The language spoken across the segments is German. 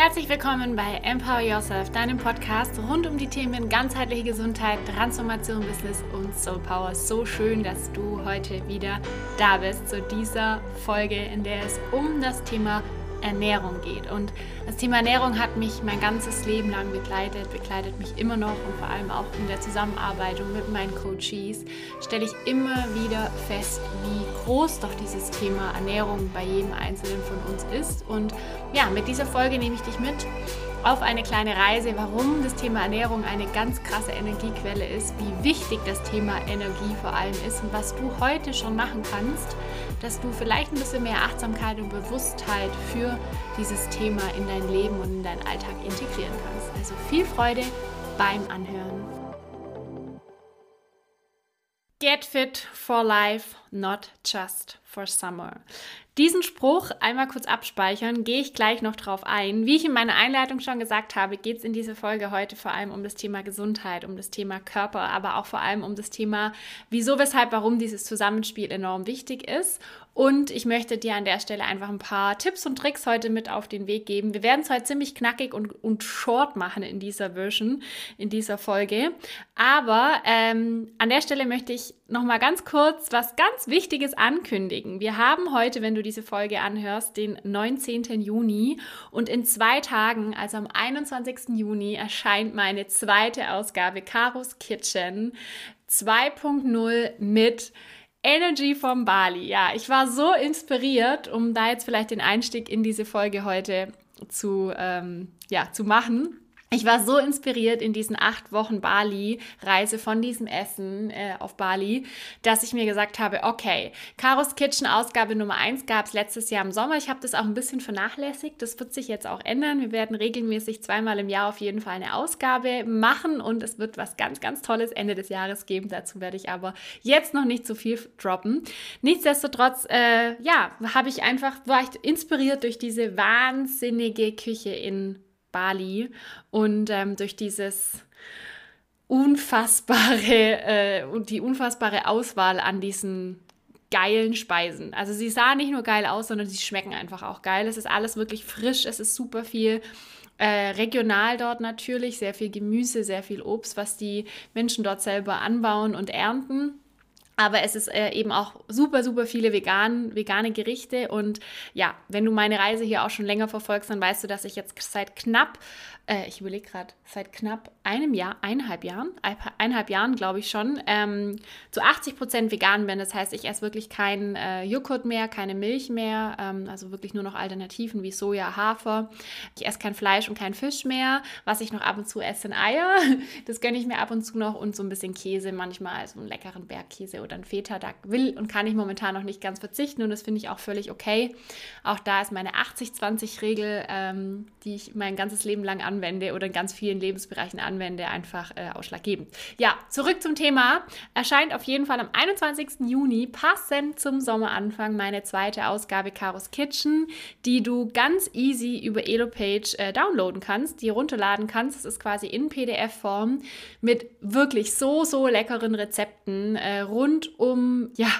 Herzlich willkommen bei Empower Yourself, deinem Podcast rund um die Themen ganzheitliche Gesundheit, Transformation, Business und Soul Power. So schön, dass du heute wieder da bist zu dieser Folge, in der es um das Thema Ernährung geht. Und das Thema Ernährung hat mich mein ganzes Leben lang begleitet, begleitet mich immer noch und vor allem auch in der Zusammenarbeit mit meinen Coaches stelle ich immer wieder fest, wie groß doch dieses Thema Ernährung bei jedem Einzelnen von uns ist. Und ja, mit dieser Folge nehme ich dich mit auf eine kleine Reise, warum das Thema Ernährung eine ganz krasse Energiequelle ist, wie wichtig das Thema Energie vor allem ist und was du heute schon machen kannst, dass du vielleicht ein bisschen mehr Achtsamkeit und Bewusstheit für dieses Thema in dein Leben und in deinen Alltag integrieren kannst. Also viel Freude beim Anhören. Get fit for life, not just for summer. Diesen Spruch einmal kurz abspeichern, gehe ich gleich noch drauf ein. Wie ich in meiner Einleitung schon gesagt habe, geht es in dieser Folge heute vor allem um das Thema Gesundheit, um das Thema Körper, aber auch vor allem um das Thema, wieso, weshalb, warum dieses Zusammenspiel enorm wichtig ist und ich möchte dir an der Stelle einfach ein paar Tipps und Tricks heute mit auf den Weg geben. Wir werden es heute ziemlich knackig und, und short machen in dieser Version, in dieser Folge. Aber ähm, an der Stelle möchte ich nochmal ganz kurz was ganz Wichtiges ankündigen. Wir haben heute, wenn du diese Folge anhörst, den 19. Juni und in zwei Tagen, also am 21. Juni, erscheint meine zweite Ausgabe Karos Kitchen 2.0 mit Energy vom Bali. Ja, ich war so inspiriert, um da jetzt vielleicht den Einstieg in diese Folge heute zu, ähm, ja, zu machen. Ich war so inspiriert in diesen acht Wochen Bali-Reise von diesem Essen äh, auf Bali, dass ich mir gesagt habe, okay, Karos Kitchen Ausgabe Nummer eins gab es letztes Jahr im Sommer. Ich habe das auch ein bisschen vernachlässigt. Das wird sich jetzt auch ändern. Wir werden regelmäßig zweimal im Jahr auf jeden Fall eine Ausgabe machen und es wird was ganz, ganz Tolles Ende des Jahres geben. Dazu werde ich aber jetzt noch nicht so viel droppen. Nichtsdestotrotz, äh, ja, habe ich einfach, war ich inspiriert durch diese wahnsinnige Küche in Bali und ähm, durch dieses unfassbare äh, und die unfassbare Auswahl an diesen geilen Speisen. Also sie sahen nicht nur geil aus, sondern sie schmecken einfach auch geil. Es ist alles wirklich frisch, es ist super viel äh, regional dort natürlich, sehr viel Gemüse, sehr viel Obst, was die Menschen dort selber anbauen und ernten. Aber es ist äh, eben auch super, super viele vegan, vegane Gerichte. Und ja, wenn du meine Reise hier auch schon länger verfolgst, dann weißt du, dass ich jetzt seit knapp äh, ich überlege gerade, seit knapp einem Jahr, eineinhalb Jahren, eineinhalb Jahren glaube ich schon, ähm, zu 80 Prozent vegan bin. Das heißt, ich esse wirklich keinen äh, Joghurt mehr, keine Milch mehr, ähm, also wirklich nur noch Alternativen wie Soja, Hafer. Ich esse kein Fleisch und kein Fisch mehr. Was ich noch ab und zu esse, sind Eier. Das gönne ich mir ab und zu noch und so ein bisschen Käse manchmal, also einen leckeren Bergkäse oder einen Feta. Da will und kann ich momentan noch nicht ganz verzichten und das finde ich auch völlig okay. Auch da ist meine 80-20-Regel, ähm, die ich mein ganzes Leben lang anwende anwende oder in ganz vielen Lebensbereichen anwende, einfach äh, ausschlaggebend. Ja, zurück zum Thema. Erscheint auf jeden Fall am 21. Juni, passend zum Sommeranfang, meine zweite Ausgabe Karos Kitchen, die du ganz easy über EloPage äh, downloaden kannst, die runterladen kannst. Das ist quasi in PDF-Form mit wirklich so, so leckeren Rezepten äh, rund um, ja,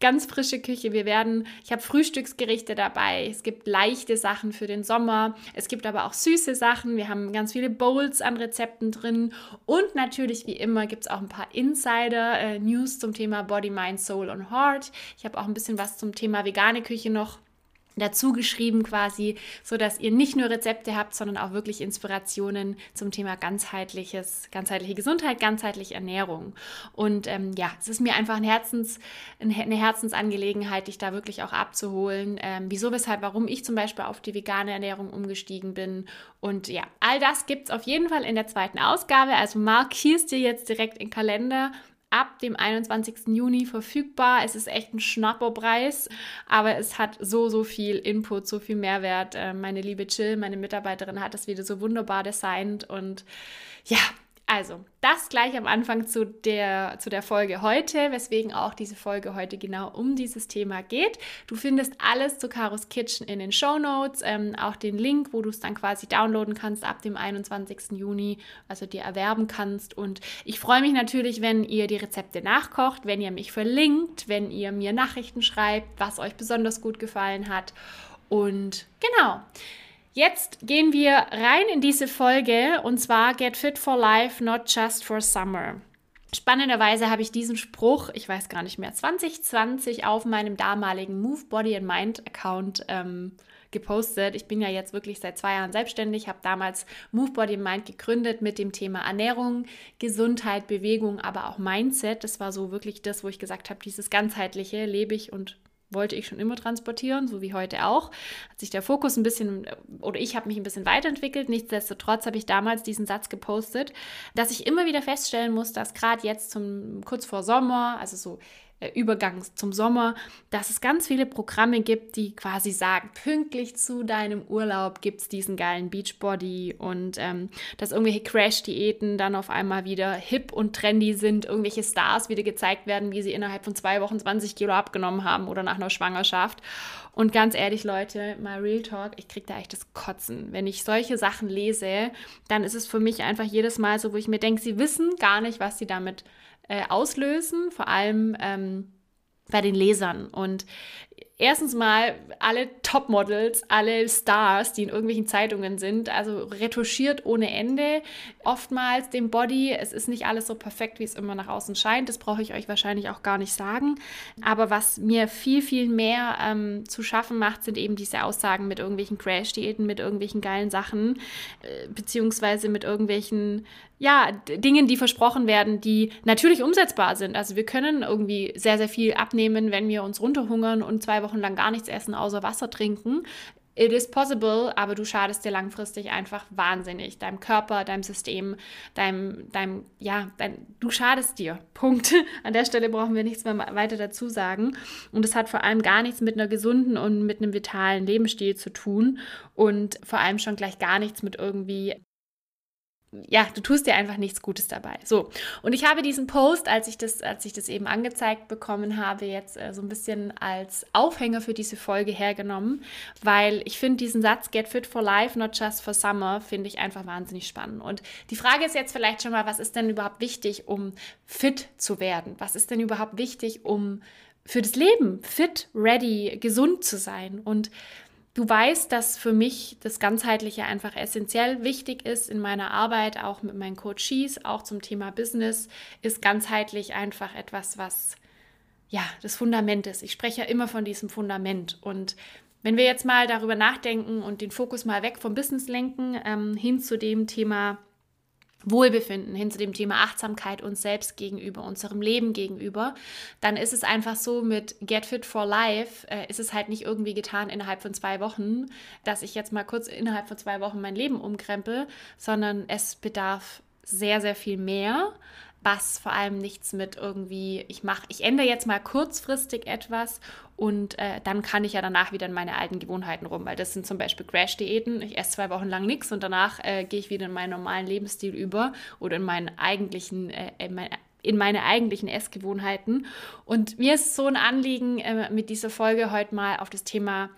ganz frische Küche. Wir werden, ich habe Frühstücksgerichte dabei. Es gibt leichte Sachen für den Sommer. Es gibt aber auch süße Sachen. Wir haben ganz viele Bowls an Rezepten drin. Und natürlich, wie immer, gibt es auch ein paar Insider-News zum Thema Body, Mind, Soul und Heart. Ich habe auch ein bisschen was zum Thema vegane Küche noch dazu geschrieben quasi, so dass ihr nicht nur Rezepte habt, sondern auch wirklich Inspirationen zum Thema ganzheitliches, ganzheitliche Gesundheit, ganzheitliche Ernährung. Und ähm, ja, es ist mir einfach ein Herzens, eine Herzensangelegenheit, dich da wirklich auch abzuholen. Ähm, wieso, weshalb, warum ich zum Beispiel auf die vegane Ernährung umgestiegen bin. Und ja, all das gibt es auf jeden Fall in der zweiten Ausgabe. Also markierst dir jetzt direkt in Kalender ab dem 21. Juni verfügbar. Es ist echt ein Schnapperpreis, aber es hat so, so viel Input, so viel Mehrwert. Äh, meine liebe Jill, meine Mitarbeiterin, hat das wieder so wunderbar designt und ja, also, das gleich am Anfang zu der, zu der Folge heute, weswegen auch diese Folge heute genau um dieses Thema geht. Du findest alles zu Karos Kitchen in den Show Notes, ähm, auch den Link, wo du es dann quasi downloaden kannst ab dem 21. Juni, also dir erwerben kannst. Und ich freue mich natürlich, wenn ihr die Rezepte nachkocht, wenn ihr mich verlinkt, wenn ihr mir Nachrichten schreibt, was euch besonders gut gefallen hat. Und genau. Jetzt gehen wir rein in diese Folge und zwar Get Fit for Life, not just for Summer. Spannenderweise habe ich diesen Spruch, ich weiß gar nicht mehr, 2020 auf meinem damaligen Move Body and Mind Account ähm, gepostet. Ich bin ja jetzt wirklich seit zwei Jahren selbstständig, habe damals Move Body Mind gegründet mit dem Thema Ernährung, Gesundheit, Bewegung, aber auch Mindset. Das war so wirklich das, wo ich gesagt habe, dieses ganzheitliche lebe ich und wollte ich schon immer transportieren, so wie heute auch. Hat sich der Fokus ein bisschen, oder ich habe mich ein bisschen weiterentwickelt. Nichtsdestotrotz habe ich damals diesen Satz gepostet, dass ich immer wieder feststellen muss, dass gerade jetzt zum kurz vor Sommer, also so äh, Übergang zum Sommer, dass es ganz viele Programme gibt, die quasi sagen, pünktlich zu deinem Urlaub gibt es diesen geilen Beachbody und ähm, dass irgendwelche Crash-Diäten dann auf einmal wieder hip und trendy sind, irgendwelche Stars wieder gezeigt werden, wie sie innerhalb von zwei Wochen 20 Kilo abgenommen haben oder nach einer Schwangerschaft. Und ganz ehrlich, Leute, mal Real Talk, ich kriege da echt das Kotzen. Wenn ich solche Sachen lese, dann ist es für mich einfach jedes Mal so, wo ich mir denke, sie wissen gar nicht, was sie damit äh, auslösen, vor allem ähm, bei den Lesern. Und erstens mal alle Topmodels, alle Stars, die in irgendwelchen Zeitungen sind, also retuschiert ohne Ende, oftmals den Body. Es ist nicht alles so perfekt, wie es immer nach außen scheint. Das brauche ich euch wahrscheinlich auch gar nicht sagen. Aber was mir viel, viel mehr ähm, zu schaffen macht, sind eben diese Aussagen mit irgendwelchen Crash-Diäten, mit irgendwelchen geilen Sachen, äh, beziehungsweise mit irgendwelchen ja, Dingen, die versprochen werden, die natürlich umsetzbar sind. Also wir können irgendwie sehr, sehr viel abnehmen, wenn wir uns runterhungern und zwei Wochen lang gar nichts essen, außer Wasser trinken. It is possible, aber du schadest dir langfristig einfach wahnsinnig. Deinem Körper, deinem System, deinem, deinem, ja, dein, du schadest dir. Punkt. An der Stelle brauchen wir nichts mehr weiter dazu sagen. Und es hat vor allem gar nichts mit einer gesunden und mit einem vitalen Lebensstil zu tun. Und vor allem schon gleich gar nichts mit irgendwie ja, du tust dir einfach nichts Gutes dabei. So, und ich habe diesen Post, als ich das, als ich das eben angezeigt bekommen habe, jetzt äh, so ein bisschen als Aufhänger für diese Folge hergenommen, weil ich finde diesen Satz Get fit for life, not just for summer, finde ich einfach wahnsinnig spannend. Und die Frage ist jetzt vielleicht schon mal, was ist denn überhaupt wichtig, um fit zu werden? Was ist denn überhaupt wichtig, um für das Leben fit, ready, gesund zu sein? Und Du weißt, dass für mich das Ganzheitliche einfach essentiell wichtig ist in meiner Arbeit, auch mit meinen Coaches, auch zum Thema Business, ist ganzheitlich einfach etwas, was ja das Fundament ist. Ich spreche ja immer von diesem Fundament. Und wenn wir jetzt mal darüber nachdenken und den Fokus mal weg vom Business lenken, ähm, hin zu dem Thema Wohlbefinden, hin zu dem Thema Achtsamkeit uns selbst gegenüber, unserem Leben gegenüber, dann ist es einfach so mit Get Fit for Life, äh, ist es halt nicht irgendwie getan innerhalb von zwei Wochen, dass ich jetzt mal kurz innerhalb von zwei Wochen mein Leben umkrempel, sondern es bedarf sehr, sehr viel mehr was vor allem nichts mit irgendwie, ich mache, ich ändere jetzt mal kurzfristig etwas und äh, dann kann ich ja danach wieder in meine alten Gewohnheiten rum, weil das sind zum Beispiel Crash-Diäten. Ich esse zwei Wochen lang nichts und danach äh, gehe ich wieder in meinen normalen Lebensstil über oder in meinen eigentlichen, äh, in, mein, in meine eigentlichen Essgewohnheiten. Und mir ist so ein Anliegen, äh, mit dieser Folge heute mal auf das Thema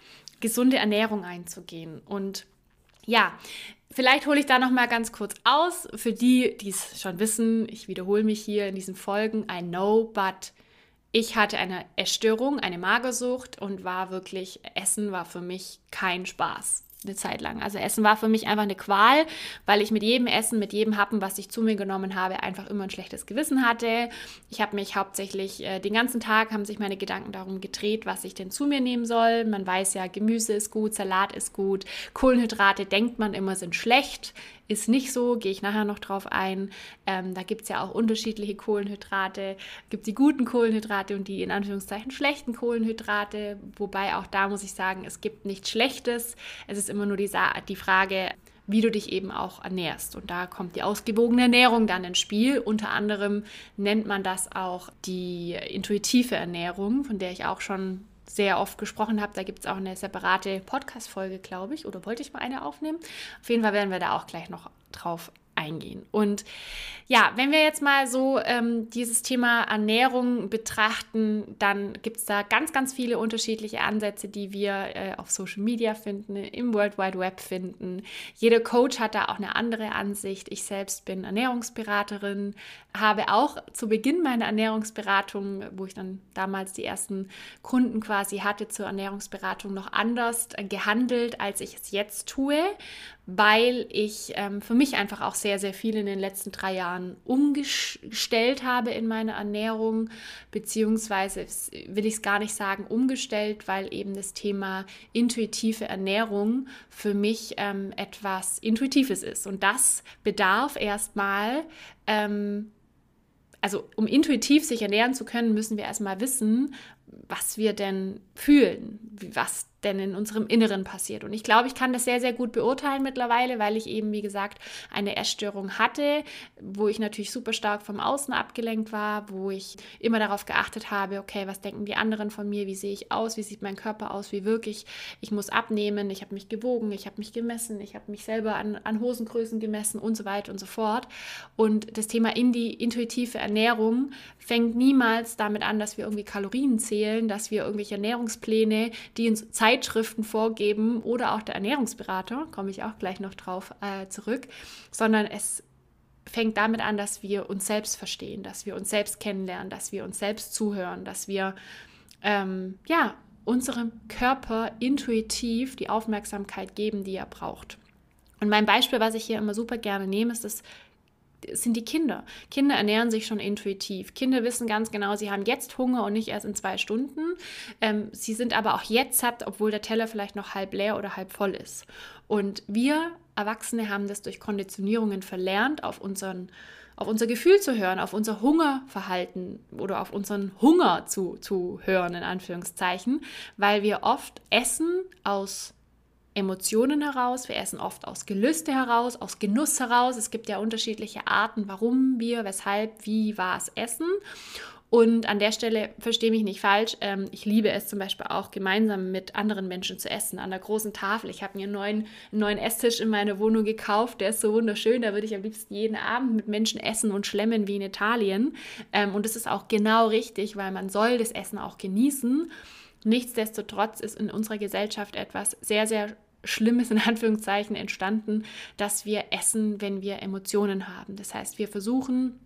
gesunde Ernährung einzugehen. Und ja, Vielleicht hole ich da noch mal ganz kurz aus für die, die es schon wissen. Ich wiederhole mich hier in diesen Folgen. I know, but ich hatte eine Essstörung, eine Magersucht und war wirklich Essen war für mich kein Spaß eine Zeit lang. Also Essen war für mich einfach eine Qual, weil ich mit jedem Essen, mit jedem Happen, was ich zu mir genommen habe, einfach immer ein schlechtes Gewissen hatte. Ich habe mich hauptsächlich äh, den ganzen Tag haben sich meine Gedanken darum gedreht, was ich denn zu mir nehmen soll. Man weiß ja, Gemüse ist gut, Salat ist gut, Kohlenhydrate denkt man immer sind schlecht ist nicht so, gehe ich nachher noch drauf ein. Ähm, da gibt es ja auch unterschiedliche Kohlenhydrate. Gibt die guten Kohlenhydrate und die in Anführungszeichen schlechten Kohlenhydrate. Wobei auch da muss ich sagen, es gibt nichts Schlechtes. Es ist immer nur die, Sa die Frage, wie du dich eben auch ernährst. Und da kommt die ausgewogene Ernährung dann ins Spiel. Unter anderem nennt man das auch die intuitive Ernährung, von der ich auch schon sehr oft gesprochen habe. Da gibt es auch eine separate Podcast-Folge, glaube ich, oder wollte ich mal eine aufnehmen. Auf jeden Fall werden wir da auch gleich noch drauf eingehen. Und ja, wenn wir jetzt mal so ähm, dieses Thema Ernährung betrachten, dann gibt es da ganz, ganz viele unterschiedliche Ansätze, die wir äh, auf Social Media finden, im World Wide Web finden. Jeder Coach hat da auch eine andere Ansicht. Ich selbst bin Ernährungsberaterin, habe auch zu Beginn meiner Ernährungsberatung, wo ich dann damals die ersten Kunden quasi hatte zur Ernährungsberatung, noch anders gehandelt, als ich es jetzt tue, weil ich ähm, für mich einfach auch sehr, sehr viel in den letzten drei Jahren umgestellt habe in meiner Ernährung, beziehungsweise will ich es gar nicht sagen umgestellt, weil eben das Thema intuitive Ernährung für mich ähm, etwas Intuitives ist. Und das bedarf erstmal ähm, also um intuitiv sich ernähren zu können, müssen wir erstmal wissen, was wir denn fühlen, was denn in unserem Inneren passiert. Und ich glaube, ich kann das sehr, sehr gut beurteilen mittlerweile, weil ich eben, wie gesagt, eine Essstörung hatte, wo ich natürlich super stark vom Außen abgelenkt war, wo ich immer darauf geachtet habe, okay, was denken die anderen von mir, wie sehe ich aus, wie sieht mein Körper aus, wie wirklich, ich? Muss abnehmen, ich habe mich gewogen, ich habe mich gemessen, ich habe mich selber an, an Hosengrößen gemessen und so weiter und so fort. Und das Thema in die intuitive Ernährung fängt niemals damit an, dass wir irgendwie Kalorien zählen, dass wir irgendwelche Ernährungspläne, die uns Zeitschriften vorgeben oder auch der Ernährungsberater, komme ich auch gleich noch drauf äh, zurück, sondern es fängt damit an, dass wir uns selbst verstehen, dass wir uns selbst kennenlernen, dass wir uns selbst zuhören, dass wir ähm, ja unserem Körper intuitiv die Aufmerksamkeit geben, die er braucht. Und mein Beispiel, was ich hier immer super gerne nehme, ist das sind die Kinder. Kinder ernähren sich schon intuitiv. Kinder wissen ganz genau, sie haben jetzt Hunger und nicht erst in zwei Stunden. Ähm, sie sind aber auch jetzt satt, obwohl der Teller vielleicht noch halb leer oder halb voll ist. Und wir Erwachsene haben das durch Konditionierungen verlernt, auf unseren auf unser Gefühl zu hören, auf unser Hungerverhalten oder auf unseren Hunger zu, zu hören, in Anführungszeichen, weil wir oft Essen aus Emotionen heraus, wir essen oft aus Gelüste heraus, aus Genuss heraus. Es gibt ja unterschiedliche Arten, warum wir, weshalb, wie, was essen. Und an der Stelle verstehe mich nicht falsch. Ähm, ich liebe es zum Beispiel auch gemeinsam mit anderen Menschen zu essen an der großen Tafel. Ich habe mir einen neuen, einen neuen Esstisch in meiner Wohnung gekauft. Der ist so wunderschön. Da würde ich am liebsten jeden Abend mit Menschen essen und schlemmen wie in Italien. Ähm, und das ist auch genau richtig, weil man soll das Essen auch genießen. Nichtsdestotrotz ist in unserer Gesellschaft etwas sehr, sehr Schlimmes in Anführungszeichen entstanden, dass wir essen, wenn wir Emotionen haben. Das heißt, wir versuchen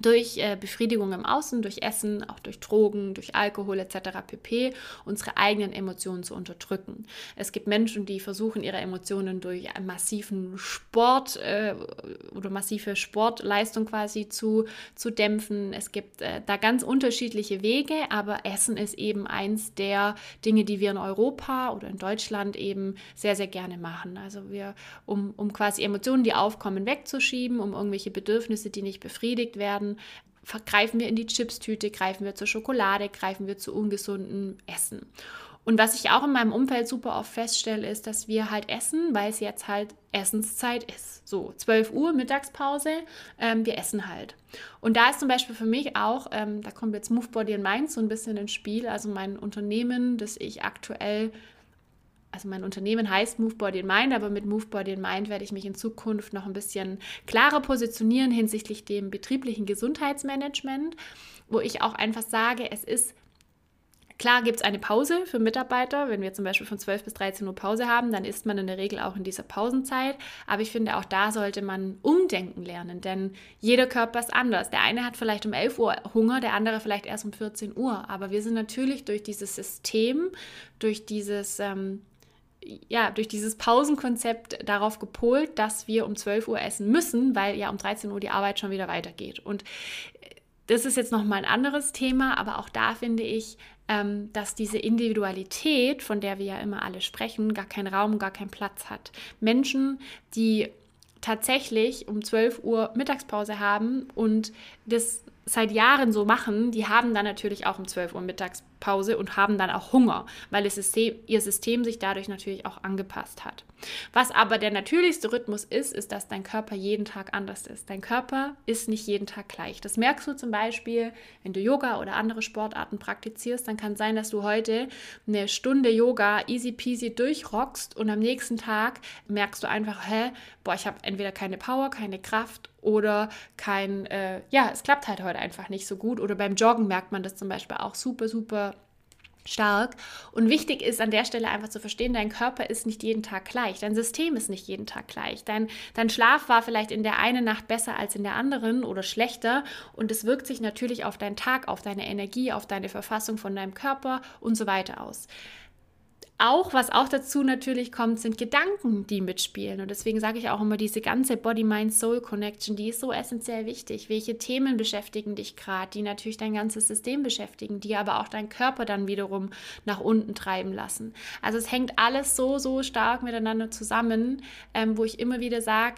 durch äh, Befriedigung im Außen, durch Essen, auch durch Drogen, durch Alkohol etc. pp. unsere eigenen Emotionen zu unterdrücken. Es gibt Menschen, die versuchen, ihre Emotionen durch massiven Sport äh, oder massive Sportleistung quasi zu, zu dämpfen. Es gibt äh, da ganz unterschiedliche Wege, aber Essen ist eben eins der Dinge, die wir in Europa oder in Deutschland eben sehr, sehr gerne machen. Also wir, um, um quasi Emotionen, die aufkommen, wegzuschieben, um irgendwelche Bedürfnisse, die nicht befriedigt werden, werden, greifen wir in die Chipstüte, greifen wir zur Schokolade, greifen wir zu ungesundem Essen. Und was ich auch in meinem Umfeld super oft feststelle, ist, dass wir halt essen, weil es jetzt halt Essenszeit ist. So, 12 Uhr Mittagspause, ähm, wir essen halt. Und da ist zum Beispiel für mich auch, ähm, da kommt jetzt Move Body and Mind so ein bisschen ins Spiel, also mein Unternehmen, das ich aktuell also mein Unternehmen heißt Move Body and Mind, aber mit Move Body and Mind werde ich mich in Zukunft noch ein bisschen klarer positionieren hinsichtlich dem betrieblichen Gesundheitsmanagement, wo ich auch einfach sage, es ist Klar gibt es eine Pause für Mitarbeiter. Wenn wir zum Beispiel von 12 bis 13 Uhr Pause haben, dann isst man in der Regel auch in dieser Pausenzeit. Aber ich finde, auch da sollte man umdenken lernen, denn jeder Körper ist anders. Der eine hat vielleicht um 11 Uhr Hunger, der andere vielleicht erst um 14 Uhr. Aber wir sind natürlich durch dieses System, durch dieses ähm, ja, durch dieses Pausenkonzept darauf gepolt, dass wir um 12 Uhr essen müssen, weil ja um 13 Uhr die Arbeit schon wieder weitergeht. Und äh, das ist jetzt nochmal ein anderes Thema, aber auch da finde ich, ähm, dass diese Individualität, von der wir ja immer alle sprechen, gar keinen Raum, gar keinen Platz hat. Menschen, die tatsächlich um 12 Uhr Mittagspause haben und das seit Jahren so machen, die haben dann natürlich auch um 12 Uhr Mittagspause Mittagspause und haben dann auch Hunger, weil das System, ihr System sich dadurch natürlich auch angepasst hat. Was aber der natürlichste Rhythmus ist, ist, dass dein Körper jeden Tag anders ist. Dein Körper ist nicht jeden Tag gleich. Das merkst du zum Beispiel, wenn du Yoga oder andere Sportarten praktizierst, dann kann es sein, dass du heute eine Stunde Yoga easy peasy durchrockst und am nächsten Tag merkst du einfach, hä, boah, ich habe entweder keine Power, keine Kraft oder kein, äh, ja, es klappt halt heute einfach nicht so gut. Oder beim Joggen merkt man das zum Beispiel auch super, super stark. Und wichtig ist an der Stelle einfach zu verstehen, dein Körper ist nicht jeden Tag gleich, dein System ist nicht jeden Tag gleich. Dein, dein Schlaf war vielleicht in der einen Nacht besser als in der anderen oder schlechter und es wirkt sich natürlich auf deinen Tag, auf deine Energie, auf deine Verfassung von deinem Körper und so weiter aus auch, was auch dazu natürlich kommt, sind Gedanken, die mitspielen. Und deswegen sage ich auch immer, diese ganze Body-Mind-Soul-Connection, die ist so essentiell wichtig. Welche Themen beschäftigen dich gerade, die natürlich dein ganzes System beschäftigen, die aber auch deinen Körper dann wiederum nach unten treiben lassen. Also es hängt alles so, so stark miteinander zusammen, ähm, wo ich immer wieder sage,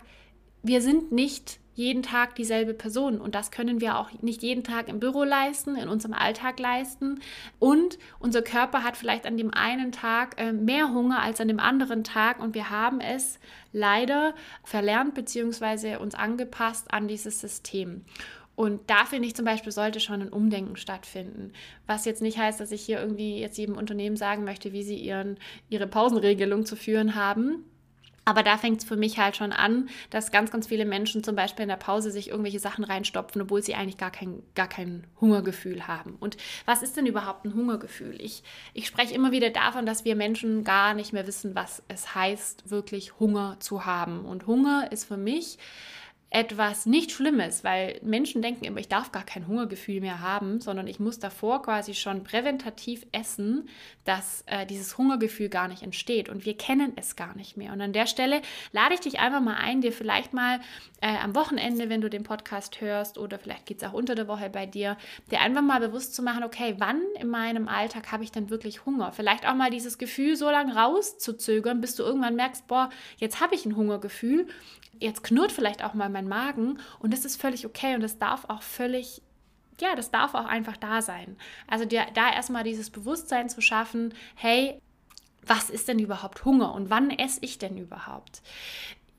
wir sind nicht jeden Tag dieselbe Person. Und das können wir auch nicht jeden Tag im Büro leisten, in unserem Alltag leisten. Und unser Körper hat vielleicht an dem einen Tag äh, mehr Hunger als an dem anderen Tag. Und wir haben es leider verlernt bzw. uns angepasst an dieses System. Und da finde ich zum Beispiel, sollte schon ein Umdenken stattfinden. Was jetzt nicht heißt, dass ich hier irgendwie jetzt jedem Unternehmen sagen möchte, wie sie ihren, ihre Pausenregelung zu führen haben. Aber da fängt es für mich halt schon an, dass ganz, ganz viele Menschen zum Beispiel in der Pause sich irgendwelche Sachen reinstopfen, obwohl sie eigentlich gar kein, gar kein Hungergefühl haben. Und was ist denn überhaupt ein Hungergefühl? Ich, ich spreche immer wieder davon, dass wir Menschen gar nicht mehr wissen, was es heißt, wirklich Hunger zu haben. Und Hunger ist für mich etwas nicht Schlimmes, weil Menschen denken immer, ich darf gar kein Hungergefühl mehr haben, sondern ich muss davor quasi schon präventativ essen, dass äh, dieses Hungergefühl gar nicht entsteht und wir kennen es gar nicht mehr. Und an der Stelle lade ich dich einfach mal ein, dir vielleicht mal äh, am Wochenende, wenn du den Podcast hörst oder vielleicht geht es auch unter der Woche bei dir, dir einfach mal bewusst zu machen, okay, wann in meinem Alltag habe ich denn wirklich Hunger? Vielleicht auch mal dieses Gefühl so lange rauszuzögern, bis du irgendwann merkst, boah, jetzt habe ich ein Hungergefühl jetzt knurrt vielleicht auch mal mein Magen und das ist völlig okay und das darf auch völlig ja, das darf auch einfach da sein. Also dir, da erstmal dieses Bewusstsein zu schaffen, hey, was ist denn überhaupt Hunger und wann esse ich denn überhaupt?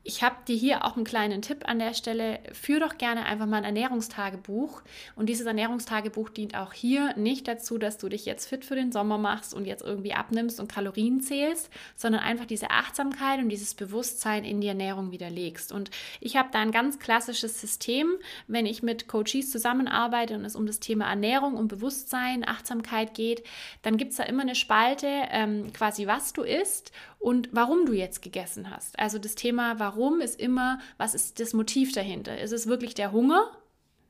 Ich habe dir hier auch einen kleinen Tipp an der Stelle. Führ doch gerne einfach mal ein Ernährungstagebuch. Und dieses Ernährungstagebuch dient auch hier nicht dazu, dass du dich jetzt fit für den Sommer machst und jetzt irgendwie abnimmst und Kalorien zählst, sondern einfach diese Achtsamkeit und dieses Bewusstsein in die Ernährung widerlegst. Und ich habe da ein ganz klassisches System, wenn ich mit Coaches zusammenarbeite und es um das Thema Ernährung und Bewusstsein, Achtsamkeit geht, dann gibt es da immer eine Spalte, ähm, quasi was du isst und warum du jetzt gegessen hast. Also das Thema Warum ist immer, was ist das Motiv dahinter? Ist es wirklich der Hunger?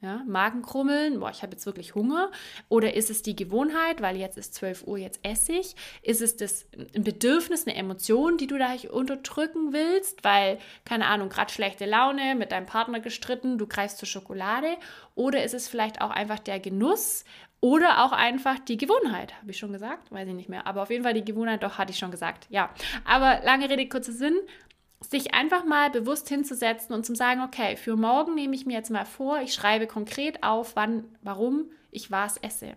Ja, Magenkrummeln, boah, ich habe jetzt wirklich Hunger. Oder ist es die Gewohnheit, weil jetzt ist 12 Uhr, jetzt esse ich? Ist es das, ein Bedürfnis, eine Emotion, die du da unterdrücken willst, weil, keine Ahnung, gerade schlechte Laune, mit deinem Partner gestritten, du greifst zur Schokolade? Oder ist es vielleicht auch einfach der Genuss oder auch einfach die Gewohnheit, habe ich schon gesagt, weiß ich nicht mehr. Aber auf jeden Fall die Gewohnheit, doch, hatte ich schon gesagt. Ja, aber lange Rede, kurzer Sinn sich einfach mal bewusst hinzusetzen und zu sagen, okay, für morgen nehme ich mir jetzt mal vor, ich schreibe konkret auf, wann, warum ich was esse.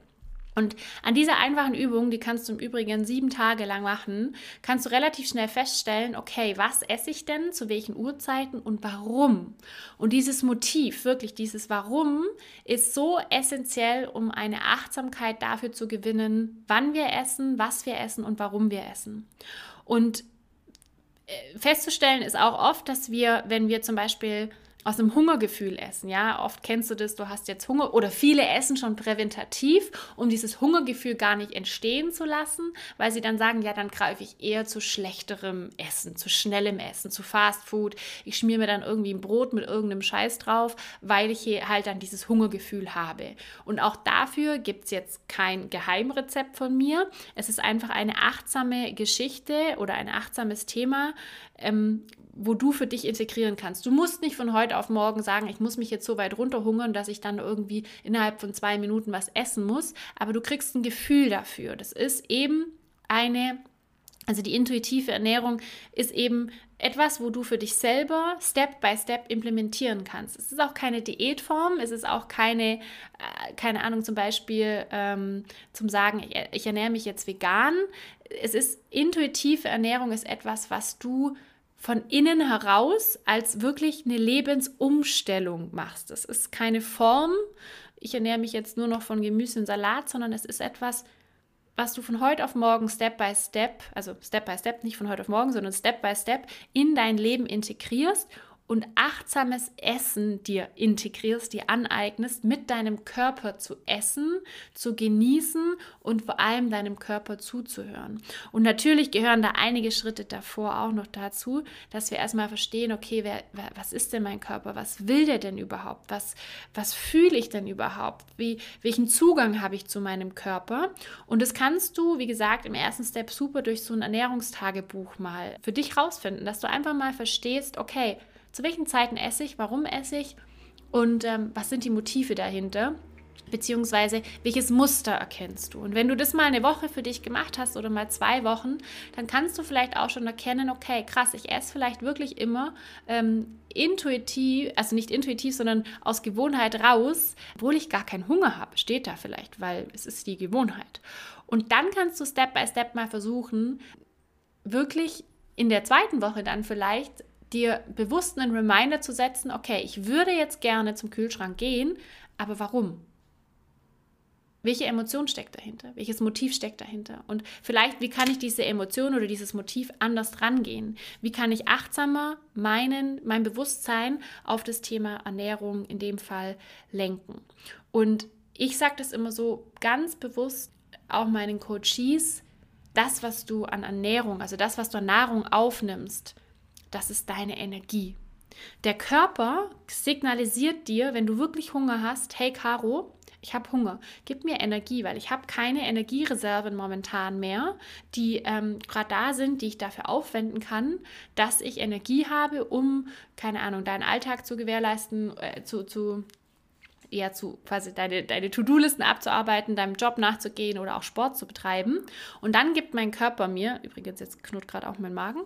Und an dieser einfachen Übung, die kannst du im Übrigen sieben Tage lang machen, kannst du relativ schnell feststellen, okay, was esse ich denn, zu welchen Uhrzeiten und warum? Und dieses Motiv, wirklich dieses Warum, ist so essentiell, um eine Achtsamkeit dafür zu gewinnen, wann wir essen, was wir essen und warum wir essen. Und äh, festzustellen ist auch oft, dass wir, wenn wir zum Beispiel aus einem Hungergefühl essen. Ja, oft kennst du das, du hast jetzt Hunger oder viele essen schon präventativ, um dieses Hungergefühl gar nicht entstehen zu lassen, weil sie dann sagen, ja, dann greife ich eher zu schlechterem Essen, zu schnellem Essen, zu Fast Food. Ich schmier mir dann irgendwie ein Brot mit irgendeinem Scheiß drauf, weil ich hier halt dann dieses Hungergefühl habe. Und auch dafür gibt es jetzt kein Geheimrezept von mir. Es ist einfach eine achtsame Geschichte oder ein achtsames Thema, ähm, wo du für dich integrieren kannst. Du musst nicht von heute auf morgen sagen, ich muss mich jetzt so weit runterhungern, dass ich dann irgendwie innerhalb von zwei Minuten was essen muss, aber du kriegst ein Gefühl dafür. Das ist eben eine Also die intuitive Ernährung ist eben etwas, wo du für dich selber Step by Step implementieren kannst. Es ist auch keine Diätform, es ist auch keine, äh, keine Ahnung, zum Beispiel ähm, zum Sagen, ich, ich ernähre mich jetzt vegan. Es ist intuitive Ernährung ist etwas, was du von innen heraus als wirklich eine Lebensumstellung machst. Es ist keine Form, ich ernähre mich jetzt nur noch von Gemüse und Salat, sondern es ist etwas, was du von heute auf morgen Step by Step, also Step by Step, nicht von heute auf morgen, sondern Step by Step in dein Leben integrierst und achtsames Essen dir integrierst, dir aneignest, mit deinem Körper zu essen, zu genießen und vor allem deinem Körper zuzuhören. Und natürlich gehören da einige Schritte davor auch noch dazu, dass wir erstmal verstehen, okay, wer, wer, was ist denn mein Körper? Was will der denn überhaupt? Was, was fühle ich denn überhaupt? Wie, welchen Zugang habe ich zu meinem Körper? Und das kannst du, wie gesagt, im ersten Step super durch so ein Ernährungstagebuch mal für dich rausfinden, dass du einfach mal verstehst, okay, zu welchen Zeiten esse ich, warum esse ich und ähm, was sind die Motive dahinter beziehungsweise welches Muster erkennst du. Und wenn du das mal eine Woche für dich gemacht hast oder mal zwei Wochen, dann kannst du vielleicht auch schon erkennen, okay, krass, ich esse vielleicht wirklich immer ähm, intuitiv, also nicht intuitiv, sondern aus Gewohnheit raus, obwohl ich gar keinen Hunger habe, steht da vielleicht, weil es ist die Gewohnheit. Und dann kannst du Step by Step mal versuchen, wirklich in der zweiten Woche dann vielleicht dir bewusst einen Reminder zu setzen, okay, ich würde jetzt gerne zum Kühlschrank gehen, aber warum? Welche Emotion steckt dahinter? Welches Motiv steckt dahinter? Und vielleicht, wie kann ich diese Emotion oder dieses Motiv anders rangehen? Wie kann ich achtsamer meinen, mein Bewusstsein auf das Thema Ernährung in dem Fall lenken? Und ich sage das immer so ganz bewusst auch meinen Coaches, das, was du an Ernährung, also das, was du an Nahrung aufnimmst, das ist deine Energie. Der Körper signalisiert dir, wenn du wirklich Hunger hast, hey Caro, ich habe Hunger, gib mir Energie, weil ich habe keine Energiereserven momentan mehr, die ähm, gerade da sind, die ich dafür aufwenden kann, dass ich Energie habe, um, keine Ahnung, deinen Alltag zu gewährleisten, äh, zu, zu eher zu quasi deine, deine To-Do-Listen abzuarbeiten, deinem Job nachzugehen oder auch Sport zu betreiben. Und dann gibt mein Körper mir, übrigens jetzt knurrt gerade auch mein Magen,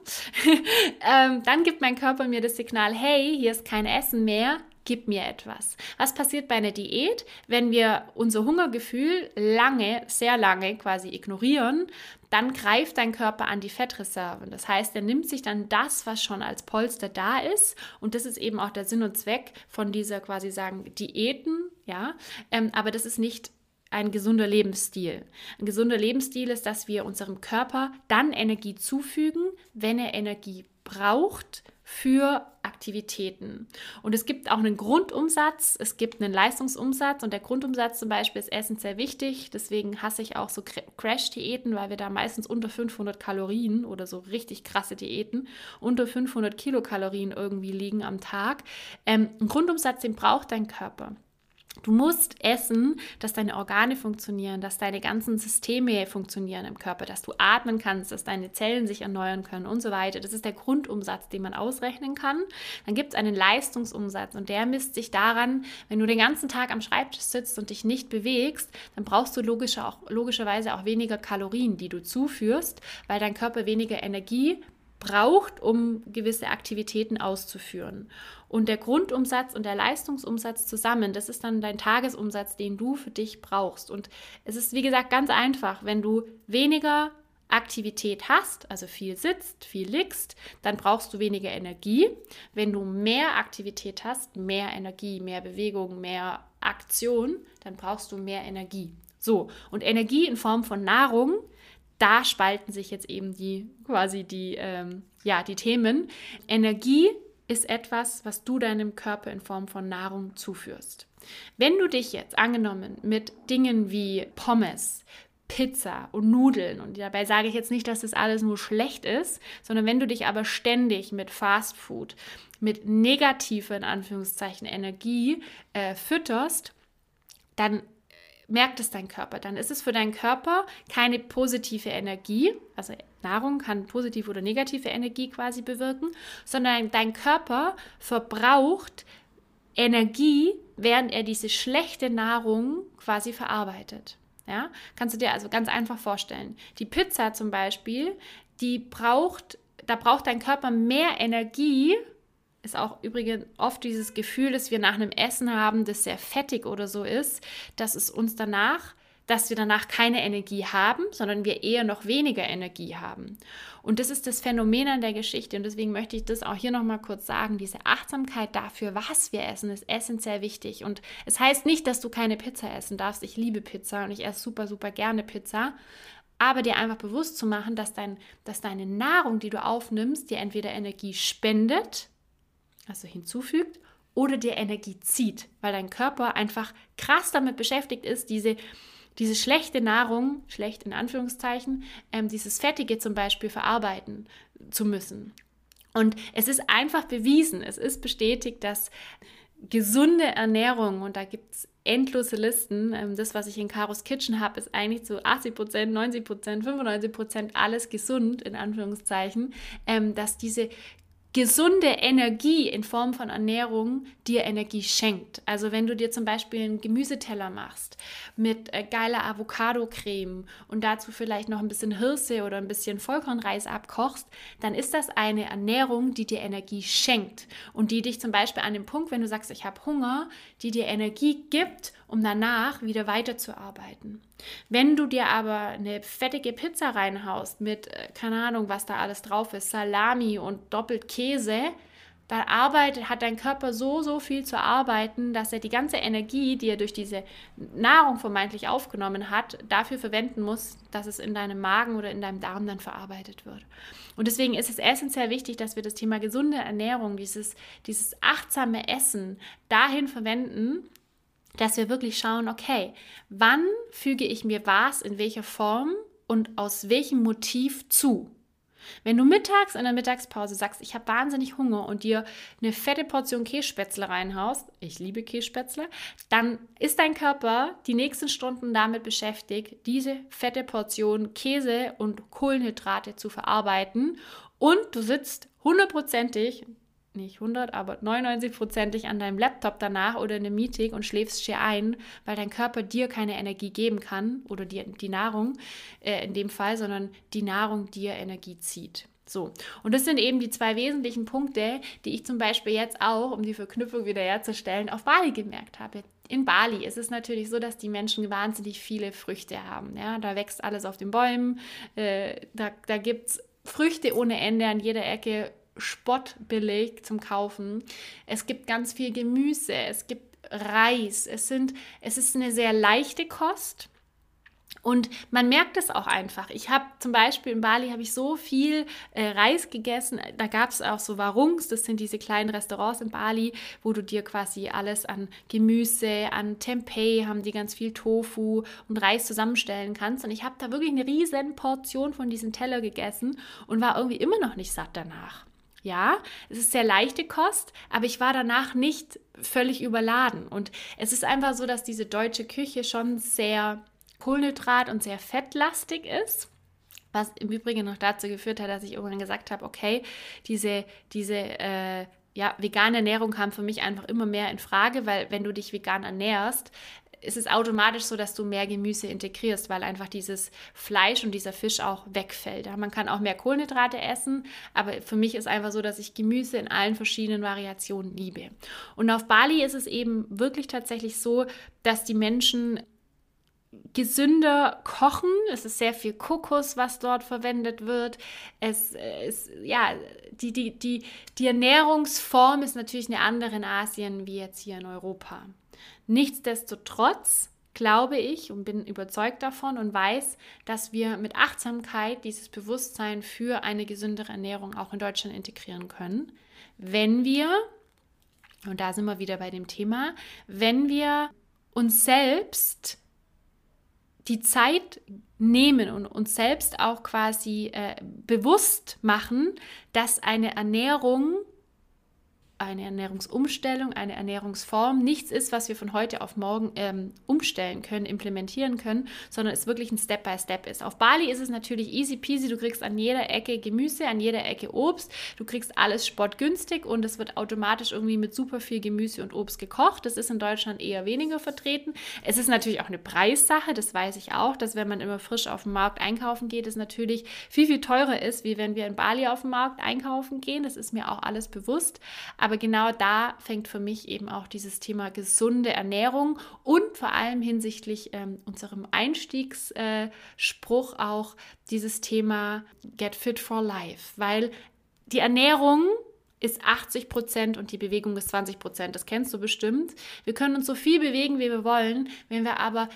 ähm, dann gibt mein Körper mir das Signal, hey, hier ist kein Essen mehr, gib mir etwas. Was passiert bei einer Diät, wenn wir unser Hungergefühl lange, sehr lange quasi ignorieren? Dann greift dein Körper an die Fettreserven. Das heißt, er nimmt sich dann das, was schon als Polster da ist. Und das ist eben auch der Sinn und Zweck von dieser quasi sagen Diäten, ja. Ähm, aber das ist nicht ein gesunder Lebensstil. Ein gesunder Lebensstil ist, dass wir unserem Körper dann Energie zufügen, wenn er Energie braucht für Aktivitäten. Und es gibt auch einen Grundumsatz, es gibt einen Leistungsumsatz und der Grundumsatz zum Beispiel ist essentiell wichtig. Deswegen hasse ich auch so Crash-Diäten, weil wir da meistens unter 500 Kalorien oder so richtig krasse Diäten unter 500 Kilokalorien irgendwie liegen am Tag. Ähm, ein Grundumsatz, den braucht dein Körper. Du musst essen, dass deine Organe funktionieren, dass deine ganzen Systeme funktionieren im Körper, dass du atmen kannst, dass deine Zellen sich erneuern können und so weiter. Das ist der Grundumsatz, den man ausrechnen kann. Dann gibt es einen Leistungsumsatz und der misst sich daran, wenn du den ganzen Tag am Schreibtisch sitzt und dich nicht bewegst, dann brauchst du logischer auch, logischerweise auch weniger Kalorien, die du zuführst, weil dein Körper weniger Energie braucht, um gewisse Aktivitäten auszuführen. Und der Grundumsatz und der Leistungsumsatz zusammen, das ist dann dein Tagesumsatz, den du für dich brauchst. Und es ist, wie gesagt, ganz einfach. Wenn du weniger Aktivität hast, also viel sitzt, viel liegst, dann brauchst du weniger Energie. Wenn du mehr Aktivität hast, mehr Energie, mehr Bewegung, mehr Aktion, dann brauchst du mehr Energie. So, und Energie in Form von Nahrung da spalten sich jetzt eben die quasi die, ähm, ja, die Themen. Energie ist etwas, was du deinem Körper in Form von Nahrung zuführst. Wenn du dich jetzt angenommen mit Dingen wie Pommes, Pizza und Nudeln. Und dabei sage ich jetzt nicht, dass das alles nur schlecht ist, sondern wenn du dich aber ständig mit Fast Food, mit negativer in Anführungszeichen Energie äh, fütterst, dann merkt es dein Körper. Dann ist es für deinen Körper keine positive Energie, also Nahrung kann positive oder negative Energie quasi bewirken, sondern dein Körper verbraucht Energie, während er diese schlechte Nahrung quasi verarbeitet. Ja, kannst du dir also ganz einfach vorstellen. Die Pizza zum Beispiel, die braucht, da braucht dein Körper mehr Energie, ist auch übrigens oft dieses Gefühl, dass wir nach einem Essen haben, das sehr fettig oder so ist, dass es uns danach, dass wir danach keine Energie haben, sondern wir eher noch weniger Energie haben. Und das ist das Phänomen an der Geschichte. Und deswegen möchte ich das auch hier nochmal kurz sagen. Diese Achtsamkeit dafür, was wir essen, ist essentiell wichtig. Und es heißt nicht, dass du keine Pizza essen darfst. Ich liebe Pizza und ich esse super, super gerne Pizza aber dir einfach bewusst zu machen, dass, dein, dass deine Nahrung, die du aufnimmst, dir entweder Energie spendet, also hinzufügt, oder dir Energie zieht, weil dein Körper einfach krass damit beschäftigt ist, diese, diese schlechte Nahrung, schlecht in Anführungszeichen, ähm, dieses Fettige zum Beispiel verarbeiten zu müssen. Und es ist einfach bewiesen, es ist bestätigt, dass gesunde Ernährung, und da gibt es endlose Listen. Ähm, das, was ich in Karos Kitchen habe, ist eigentlich zu 80 Prozent, 90 Prozent, 95 Prozent alles gesund, in Anführungszeichen, ähm, dass diese gesunde Energie in Form von Ernährung dir Energie schenkt. Also wenn du dir zum Beispiel einen Gemüseteller machst mit äh, geiler Avocado-Creme und dazu vielleicht noch ein bisschen Hirse oder ein bisschen Vollkornreis abkochst, dann ist das eine Ernährung, die dir Energie schenkt und die dich zum Beispiel an dem Punkt, wenn du sagst, ich habe Hunger, die dir Energie gibt, um danach wieder weiterzuarbeiten. Wenn du dir aber eine fettige Pizza reinhaust mit, äh, keine Ahnung, was da alles drauf ist, Salami und doppelt Käse, dann arbeitet, hat dein Körper so, so viel zu arbeiten, dass er die ganze Energie, die er durch diese Nahrung vermeintlich aufgenommen hat, dafür verwenden muss, dass es in deinem Magen oder in deinem Darm dann verarbeitet wird. Und deswegen ist es essentiell wichtig, dass wir das Thema gesunde Ernährung, dieses, dieses achtsame Essen dahin verwenden, dass wir wirklich schauen, okay, wann füge ich mir was in welcher Form und aus welchem Motiv zu? Wenn du mittags in der Mittagspause sagst, ich habe wahnsinnig Hunger und dir eine fette Portion Kässpätzle reinhaust, ich liebe Kässpätzle, dann ist dein Körper die nächsten Stunden damit beschäftigt, diese fette Portion Käse und Kohlenhydrate zu verarbeiten und du sitzt hundertprozentig, nicht 100, aber 99-prozentig an deinem Laptop danach oder in einem Meeting und schläfst schier ein, weil dein Körper dir keine Energie geben kann oder die, die Nahrung äh, in dem Fall, sondern die Nahrung dir Energie zieht. So, und das sind eben die zwei wesentlichen Punkte, die ich zum Beispiel jetzt auch, um die Verknüpfung wiederherzustellen, auf Bali gemerkt habe. In Bali ist es natürlich so, dass die Menschen wahnsinnig viele Früchte haben. Ja? Da wächst alles auf den Bäumen, äh, da, da gibt es Früchte ohne Ende an jeder Ecke, spottbillig zum Kaufen. Es gibt ganz viel Gemüse, es gibt Reis. Es, sind, es ist eine sehr leichte Kost. Und man merkt es auch einfach. Ich habe zum Beispiel in Bali habe ich so viel äh, Reis gegessen. Da gab es auch so Warungs, das sind diese kleinen Restaurants in Bali, wo du dir quasi alles an Gemüse, an Tempeh, haben die ganz viel Tofu und Reis zusammenstellen kannst. Und ich habe da wirklich eine riesen Portion von diesem Teller gegessen und war irgendwie immer noch nicht satt danach. Ja, es ist sehr leichte Kost, aber ich war danach nicht völlig überladen. Und es ist einfach so, dass diese deutsche Küche schon sehr Kohlenhydrat und sehr fettlastig ist. Was im Übrigen noch dazu geführt hat, dass ich irgendwann gesagt habe, okay, diese, diese äh, ja, vegane Ernährung kam für mich einfach immer mehr in Frage, weil wenn du dich vegan ernährst, ist es automatisch so, dass du mehr Gemüse integrierst, weil einfach dieses Fleisch und dieser Fisch auch wegfällt. Man kann auch mehr Kohlenhydrate essen, aber für mich ist einfach so, dass ich Gemüse in allen verschiedenen Variationen liebe. Und auf Bali ist es eben wirklich tatsächlich so, dass die Menschen gesünder kochen. Es ist sehr viel Kokos, was dort verwendet wird. Es ist, ja, die, die, die, die Ernährungsform ist natürlich eine andere in Asien wie jetzt hier in Europa. Nichtsdestotrotz glaube ich und bin überzeugt davon und weiß, dass wir mit Achtsamkeit dieses Bewusstsein für eine gesündere Ernährung auch in Deutschland integrieren können, wenn wir, und da sind wir wieder bei dem Thema, wenn wir uns selbst die Zeit nehmen und uns selbst auch quasi äh, bewusst machen, dass eine Ernährung eine Ernährungsumstellung, eine Ernährungsform nichts ist, was wir von heute auf morgen ähm, umstellen können, implementieren können, sondern es wirklich ein Step-by-Step Step ist. Auf Bali ist es natürlich easy peasy, du kriegst an jeder Ecke Gemüse, an jeder Ecke Obst, du kriegst alles sportgünstig und es wird automatisch irgendwie mit super viel Gemüse und Obst gekocht. Das ist in Deutschland eher weniger vertreten. Es ist natürlich auch eine Preissache, das weiß ich auch, dass wenn man immer frisch auf dem Markt einkaufen geht, es natürlich viel, viel teurer ist, wie wenn wir in Bali auf dem Markt einkaufen gehen. Das ist mir auch alles bewusst. Aber genau da fängt für mich eben auch dieses Thema gesunde Ernährung und vor allem hinsichtlich ähm, unserem Einstiegsspruch äh, auch dieses Thema Get Fit for Life, weil die Ernährung ist 80 Prozent und die Bewegung ist 20 Prozent. Das kennst du bestimmt. Wir können uns so viel bewegen, wie wir wollen. Wenn wir aber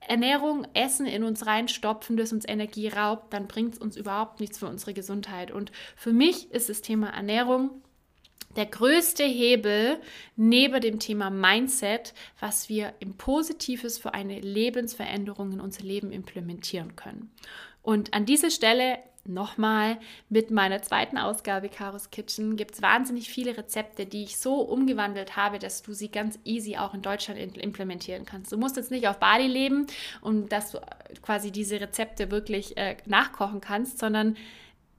Ernährung, Essen in uns reinstopfen, das uns Energie raubt, dann bringt es uns überhaupt nichts für unsere Gesundheit. Und für mich ist das Thema Ernährung der größte Hebel neben dem Thema Mindset, was wir im Positives für eine Lebensveränderung in unser Leben implementieren können. Und an dieser Stelle nochmal mit meiner zweiten Ausgabe Karos Kitchen gibt es wahnsinnig viele Rezepte, die ich so umgewandelt habe, dass du sie ganz easy auch in Deutschland implementieren kannst. Du musst jetzt nicht auf Bali leben und dass du quasi diese Rezepte wirklich äh, nachkochen kannst, sondern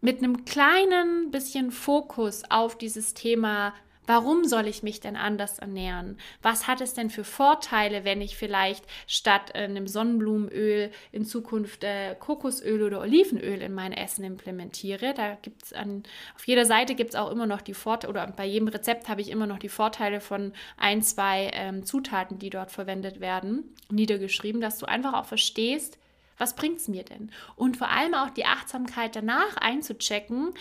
mit einem kleinen bisschen Fokus auf dieses Thema Warum soll ich mich denn anders ernähren? Was hat es denn für Vorteile, wenn ich vielleicht statt äh, einem Sonnenblumenöl in Zukunft äh, Kokosöl oder Olivenöl in mein Essen implementiere? Da gibt es auf jeder Seite gibt es auch immer noch die Vorteile oder bei jedem Rezept habe ich immer noch die Vorteile von ein, zwei ähm, Zutaten, die dort verwendet werden, niedergeschrieben, dass du einfach auch verstehst, was bringt es mir denn? Und vor allem auch die Achtsamkeit danach einzuchecken,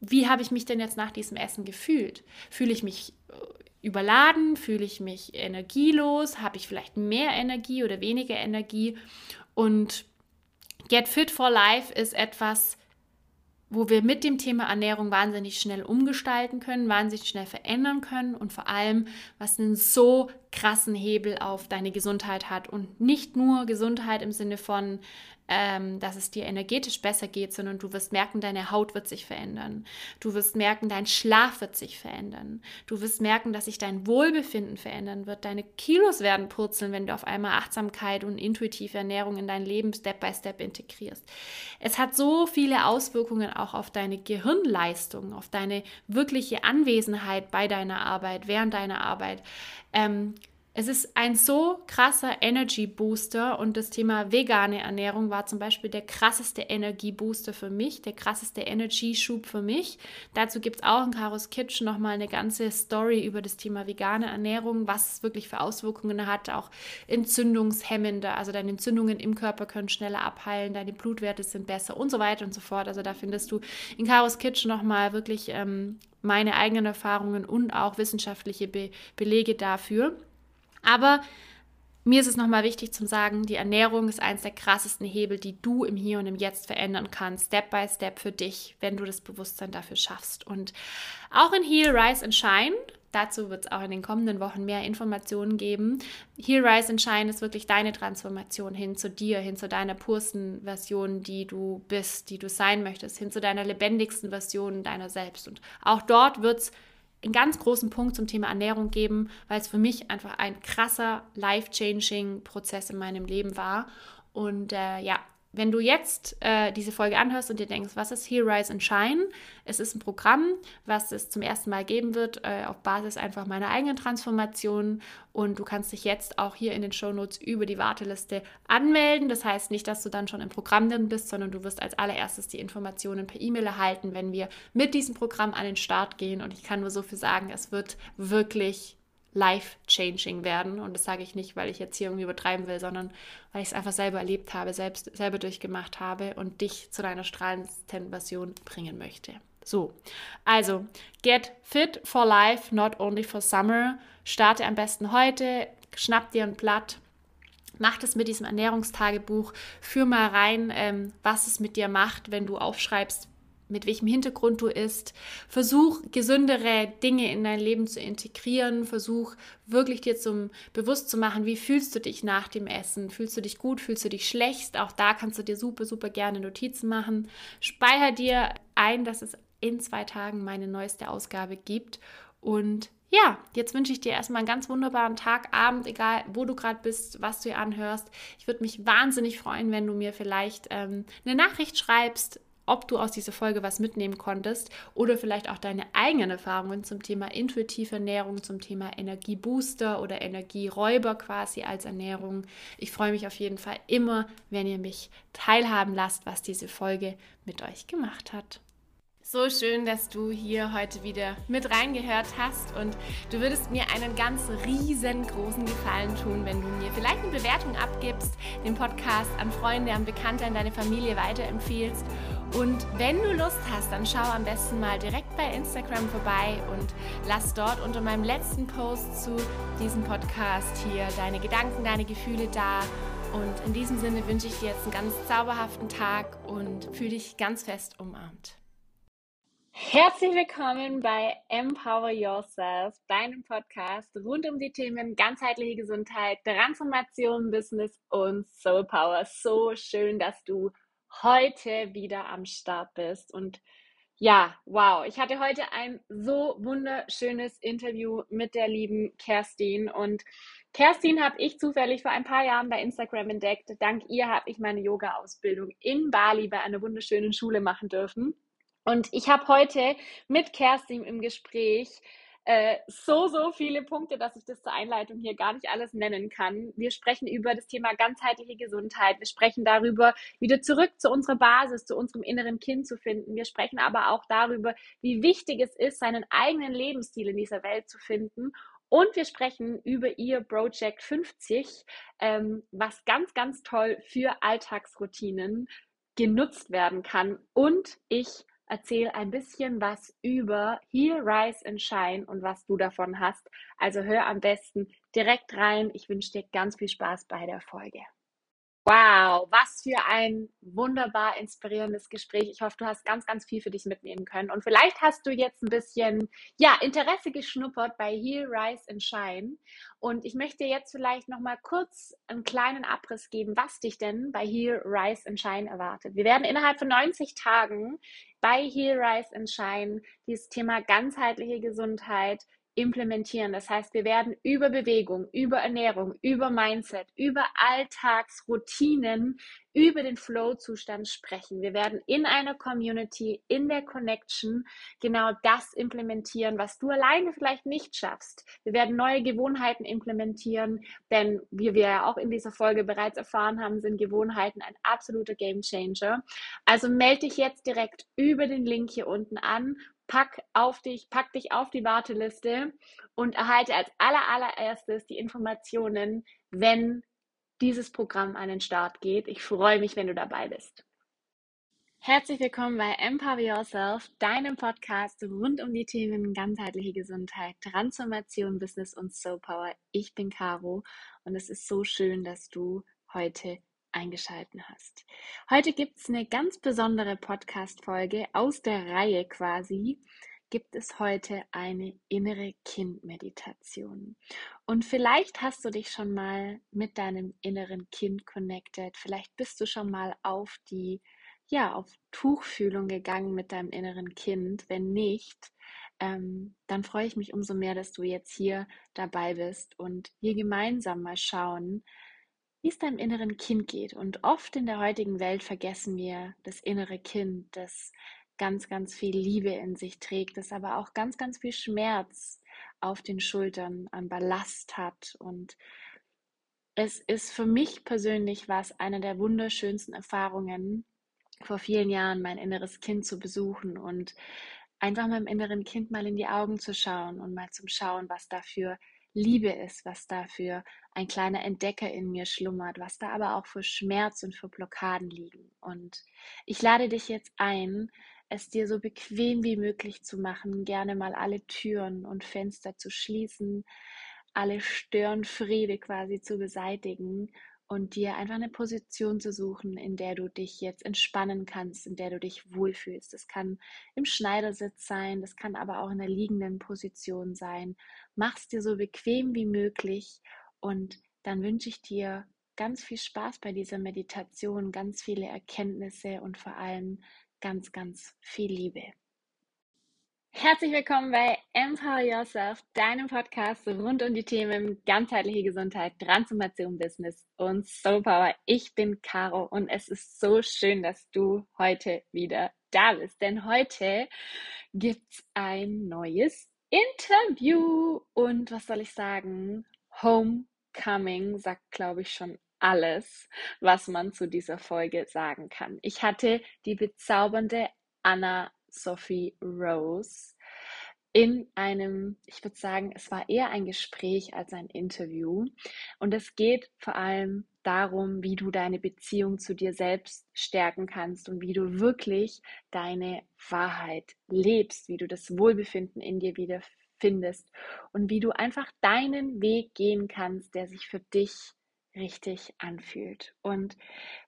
wie habe ich mich denn jetzt nach diesem Essen gefühlt? Fühle ich mich äh, überladen? Fühle ich mich energielos? Habe ich vielleicht mehr Energie oder weniger Energie? Und Get Fit for Life ist etwas, wo wir mit dem Thema Ernährung wahnsinnig schnell umgestalten können, wahnsinnig schnell verändern können und vor allem, was einen so krassen Hebel auf deine Gesundheit hat. Und nicht nur Gesundheit im Sinne von, ähm, dass es dir energetisch besser geht, sondern du wirst merken, deine Haut wird sich verändern. Du wirst merken, dein Schlaf wird sich verändern. Du wirst merken, dass sich dein Wohlbefinden verändern wird. Deine Kilos werden purzeln, wenn du auf einmal Achtsamkeit und intuitive Ernährung in dein Leben Step by Step integrierst. Es hat so viele Auswirkungen auch auf deine Gehirnleistung, auf deine wirkliche Anwesenheit bei deiner Arbeit, während deiner Arbeit. Ähm, es ist ein so krasser Energy Booster und das Thema vegane Ernährung war zum Beispiel der krasseste Energie Booster für mich, der krasseste Energy Schub für mich. Dazu gibt es auch in Karos Kitchen nochmal eine ganze Story über das Thema vegane Ernährung, was es wirklich für Auswirkungen hat, auch entzündungshemmender, also deine Entzündungen im Körper können schneller abheilen, deine Blutwerte sind besser und so weiter und so fort. Also da findest du in Karos Kitchen nochmal wirklich ähm, meine eigenen Erfahrungen und auch wissenschaftliche Be Belege dafür. Aber mir ist es nochmal wichtig zu sagen, die Ernährung ist eines der krassesten Hebel, die du im Hier und im Jetzt verändern kannst, Step by Step für dich, wenn du das Bewusstsein dafür schaffst. Und auch in Heal, Rise and Shine, dazu wird es auch in den kommenden Wochen mehr Informationen geben. Heal, Rise and Shine ist wirklich deine Transformation hin zu dir, hin zu deiner pursten Version, die du bist, die du sein möchtest, hin zu deiner lebendigsten Version deiner selbst. Und auch dort wird es einen ganz großen Punkt zum Thema Ernährung geben, weil es für mich einfach ein krasser, life-changing Prozess in meinem Leben war. Und äh, ja, wenn du jetzt äh, diese Folge anhörst und dir denkst, was ist Here Rise and Shine? Es ist ein Programm, was es zum ersten Mal geben wird, äh, auf Basis einfach meiner eigenen Transformation. Und du kannst dich jetzt auch hier in den Show Notes über die Warteliste anmelden. Das heißt nicht, dass du dann schon im Programm drin bist, sondern du wirst als allererstes die Informationen per E-Mail erhalten, wenn wir mit diesem Programm an den Start gehen. Und ich kann nur so viel sagen, es wird wirklich life-changing werden. Und das sage ich nicht, weil ich jetzt hier irgendwie übertreiben will, sondern weil ich es einfach selber erlebt habe, selbst selber durchgemacht habe und dich zu deiner strahlendsten Version bringen möchte. So, also get fit for life, not only for summer. Starte am besten heute, schnapp dir ein Blatt, mach das mit diesem Ernährungstagebuch, führ mal rein, ähm, was es mit dir macht, wenn du aufschreibst, mit welchem Hintergrund du isst. Versuch gesündere Dinge in dein Leben zu integrieren. Versuch wirklich dir zum bewusst zu machen, wie fühlst du dich nach dem Essen? Fühlst du dich gut? Fühlst du dich schlecht? Auch da kannst du dir super, super gerne Notizen machen. Speicher dir ein, dass es in zwei Tagen meine neueste Ausgabe gibt Und ja, jetzt wünsche ich dir erstmal einen ganz wunderbaren Tag, Abend, egal wo du gerade bist, was du hier anhörst. Ich würde mich wahnsinnig freuen, wenn du mir vielleicht ähm, eine Nachricht schreibst, ob du aus dieser Folge was mitnehmen konntest oder vielleicht auch deine eigenen Erfahrungen zum Thema intuitive Ernährung, zum Thema Energiebooster oder Energieräuber quasi als Ernährung. Ich freue mich auf jeden Fall immer, wenn ihr mich teilhaben lasst, was diese Folge mit euch gemacht hat. So schön, dass du hier heute wieder mit reingehört hast und du würdest mir einen ganz riesengroßen Gefallen tun, wenn du mir vielleicht eine Bewertung abgibst, den Podcast an Freunde, an Bekannte, an deine Familie weiterempfehlst. Und wenn du Lust hast, dann schau am besten mal direkt bei Instagram vorbei und lass dort unter meinem letzten Post zu diesem Podcast hier deine Gedanken, deine Gefühle da. Und in diesem Sinne wünsche ich dir jetzt einen ganz zauberhaften Tag und fühle dich ganz fest umarmt. Herzlich willkommen bei Empower Yourself, deinem Podcast rund um die Themen ganzheitliche Gesundheit, Transformation, Business und Soul Power. So schön, dass du heute wieder am Start bist. Und ja, wow, ich hatte heute ein so wunderschönes Interview mit der lieben Kerstin. Und Kerstin habe ich zufällig vor ein paar Jahren bei Instagram entdeckt. Dank ihr habe ich meine Yoga-Ausbildung in Bali bei einer wunderschönen Schule machen dürfen. Und ich habe heute mit Kerstin im Gespräch äh, so, so viele Punkte, dass ich das zur Einleitung hier gar nicht alles nennen kann. Wir sprechen über das Thema ganzheitliche Gesundheit. Wir sprechen darüber, wieder zurück zu unserer Basis, zu unserem inneren Kind zu finden. Wir sprechen aber auch darüber, wie wichtig es ist, seinen eigenen Lebensstil in dieser Welt zu finden. Und wir sprechen über ihr Project 50, ähm, was ganz, ganz toll für Alltagsroutinen genutzt werden kann. Und ich erzähle ein bisschen was über Here, Rise and Shine und was du davon hast. Also hör am besten direkt rein. Ich wünsche dir ganz viel Spaß bei der Folge. Wow, was für ein wunderbar inspirierendes Gespräch. Ich hoffe, du hast ganz, ganz viel für dich mitnehmen können. Und vielleicht hast du jetzt ein bisschen, ja, Interesse geschnuppert bei Heal, Rise and Shine. Und ich möchte jetzt vielleicht nochmal kurz einen kleinen Abriss geben, was dich denn bei Heal, Rise and Shine erwartet. Wir werden innerhalb von 90 Tagen bei Heal, Rise and Shine dieses Thema ganzheitliche Gesundheit, implementieren. Das heißt, wir werden über Bewegung, über Ernährung, über Mindset, über Alltagsroutinen, über den Flow-Zustand sprechen. Wir werden in einer Community, in der Connection genau das implementieren, was du alleine vielleicht nicht schaffst. Wir werden neue Gewohnheiten implementieren, denn wie wir ja auch in dieser Folge bereits erfahren haben, sind Gewohnheiten ein absoluter Game Changer. Also melde dich jetzt direkt über den Link hier unten an pack auf dich, pack dich auf die Warteliste und erhalte als aller, allererstes die Informationen, wenn dieses Programm an den Start geht. Ich freue mich, wenn du dabei bist. Herzlich willkommen bei Empower Yourself, deinem Podcast rund um die Themen ganzheitliche Gesundheit, Transformation, Business und Soul Power. Ich bin Caro und es ist so schön, dass du heute eingeschalten hast. Heute gibt es eine ganz besondere Podcast-Folge aus der Reihe quasi. Gibt es heute eine innere Kind-Meditation. Und vielleicht hast du dich schon mal mit deinem inneren Kind connected. Vielleicht bist du schon mal auf die, ja, auf Tuchfühlung gegangen mit deinem inneren Kind. Wenn nicht, ähm, dann freue ich mich umso mehr, dass du jetzt hier dabei bist und wir gemeinsam mal schauen, wie es deinem inneren Kind geht. Und oft in der heutigen Welt vergessen wir das innere Kind, das ganz, ganz viel Liebe in sich trägt, das aber auch ganz, ganz viel Schmerz auf den Schultern an Ballast hat. Und es ist für mich persönlich was eine der wunderschönsten Erfahrungen, vor vielen Jahren mein inneres Kind zu besuchen und einfach meinem inneren Kind mal in die Augen zu schauen und mal zum Schauen, was dafür Liebe ist, was da für ein kleiner Entdecker in mir schlummert, was da aber auch für Schmerz und für Blockaden liegen. Und ich lade dich jetzt ein, es dir so bequem wie möglich zu machen, gerne mal alle Türen und Fenster zu schließen, alle Störenfriede quasi zu beseitigen und dir einfach eine Position zu suchen, in der du dich jetzt entspannen kannst, in der du dich wohlfühlst. Das kann im Schneidersitz sein, das kann aber auch in der liegenden Position sein. Mach es dir so bequem wie möglich und dann wünsche ich dir ganz viel Spaß bei dieser Meditation, ganz viele Erkenntnisse und vor allem ganz, ganz viel Liebe. Herzlich willkommen bei Empower Yourself, deinem Podcast rund um die Themen ganzheitliche Gesundheit, Transformation, Business und Soul Power. Ich bin Caro und es ist so schön, dass du heute wieder da bist, denn heute gibt's ein neues Interview und was soll ich sagen? Homecoming sagt, glaube ich, schon alles, was man zu dieser Folge sagen kann. Ich hatte die bezaubernde Anna Sophie Rose in einem, ich würde sagen, es war eher ein Gespräch als ein Interview. Und es geht vor allem darum, wie du deine Beziehung zu dir selbst stärken kannst und wie du wirklich deine Wahrheit lebst, wie du das Wohlbefinden in dir wieder findest und wie du einfach deinen Weg gehen kannst, der sich für dich richtig anfühlt. Und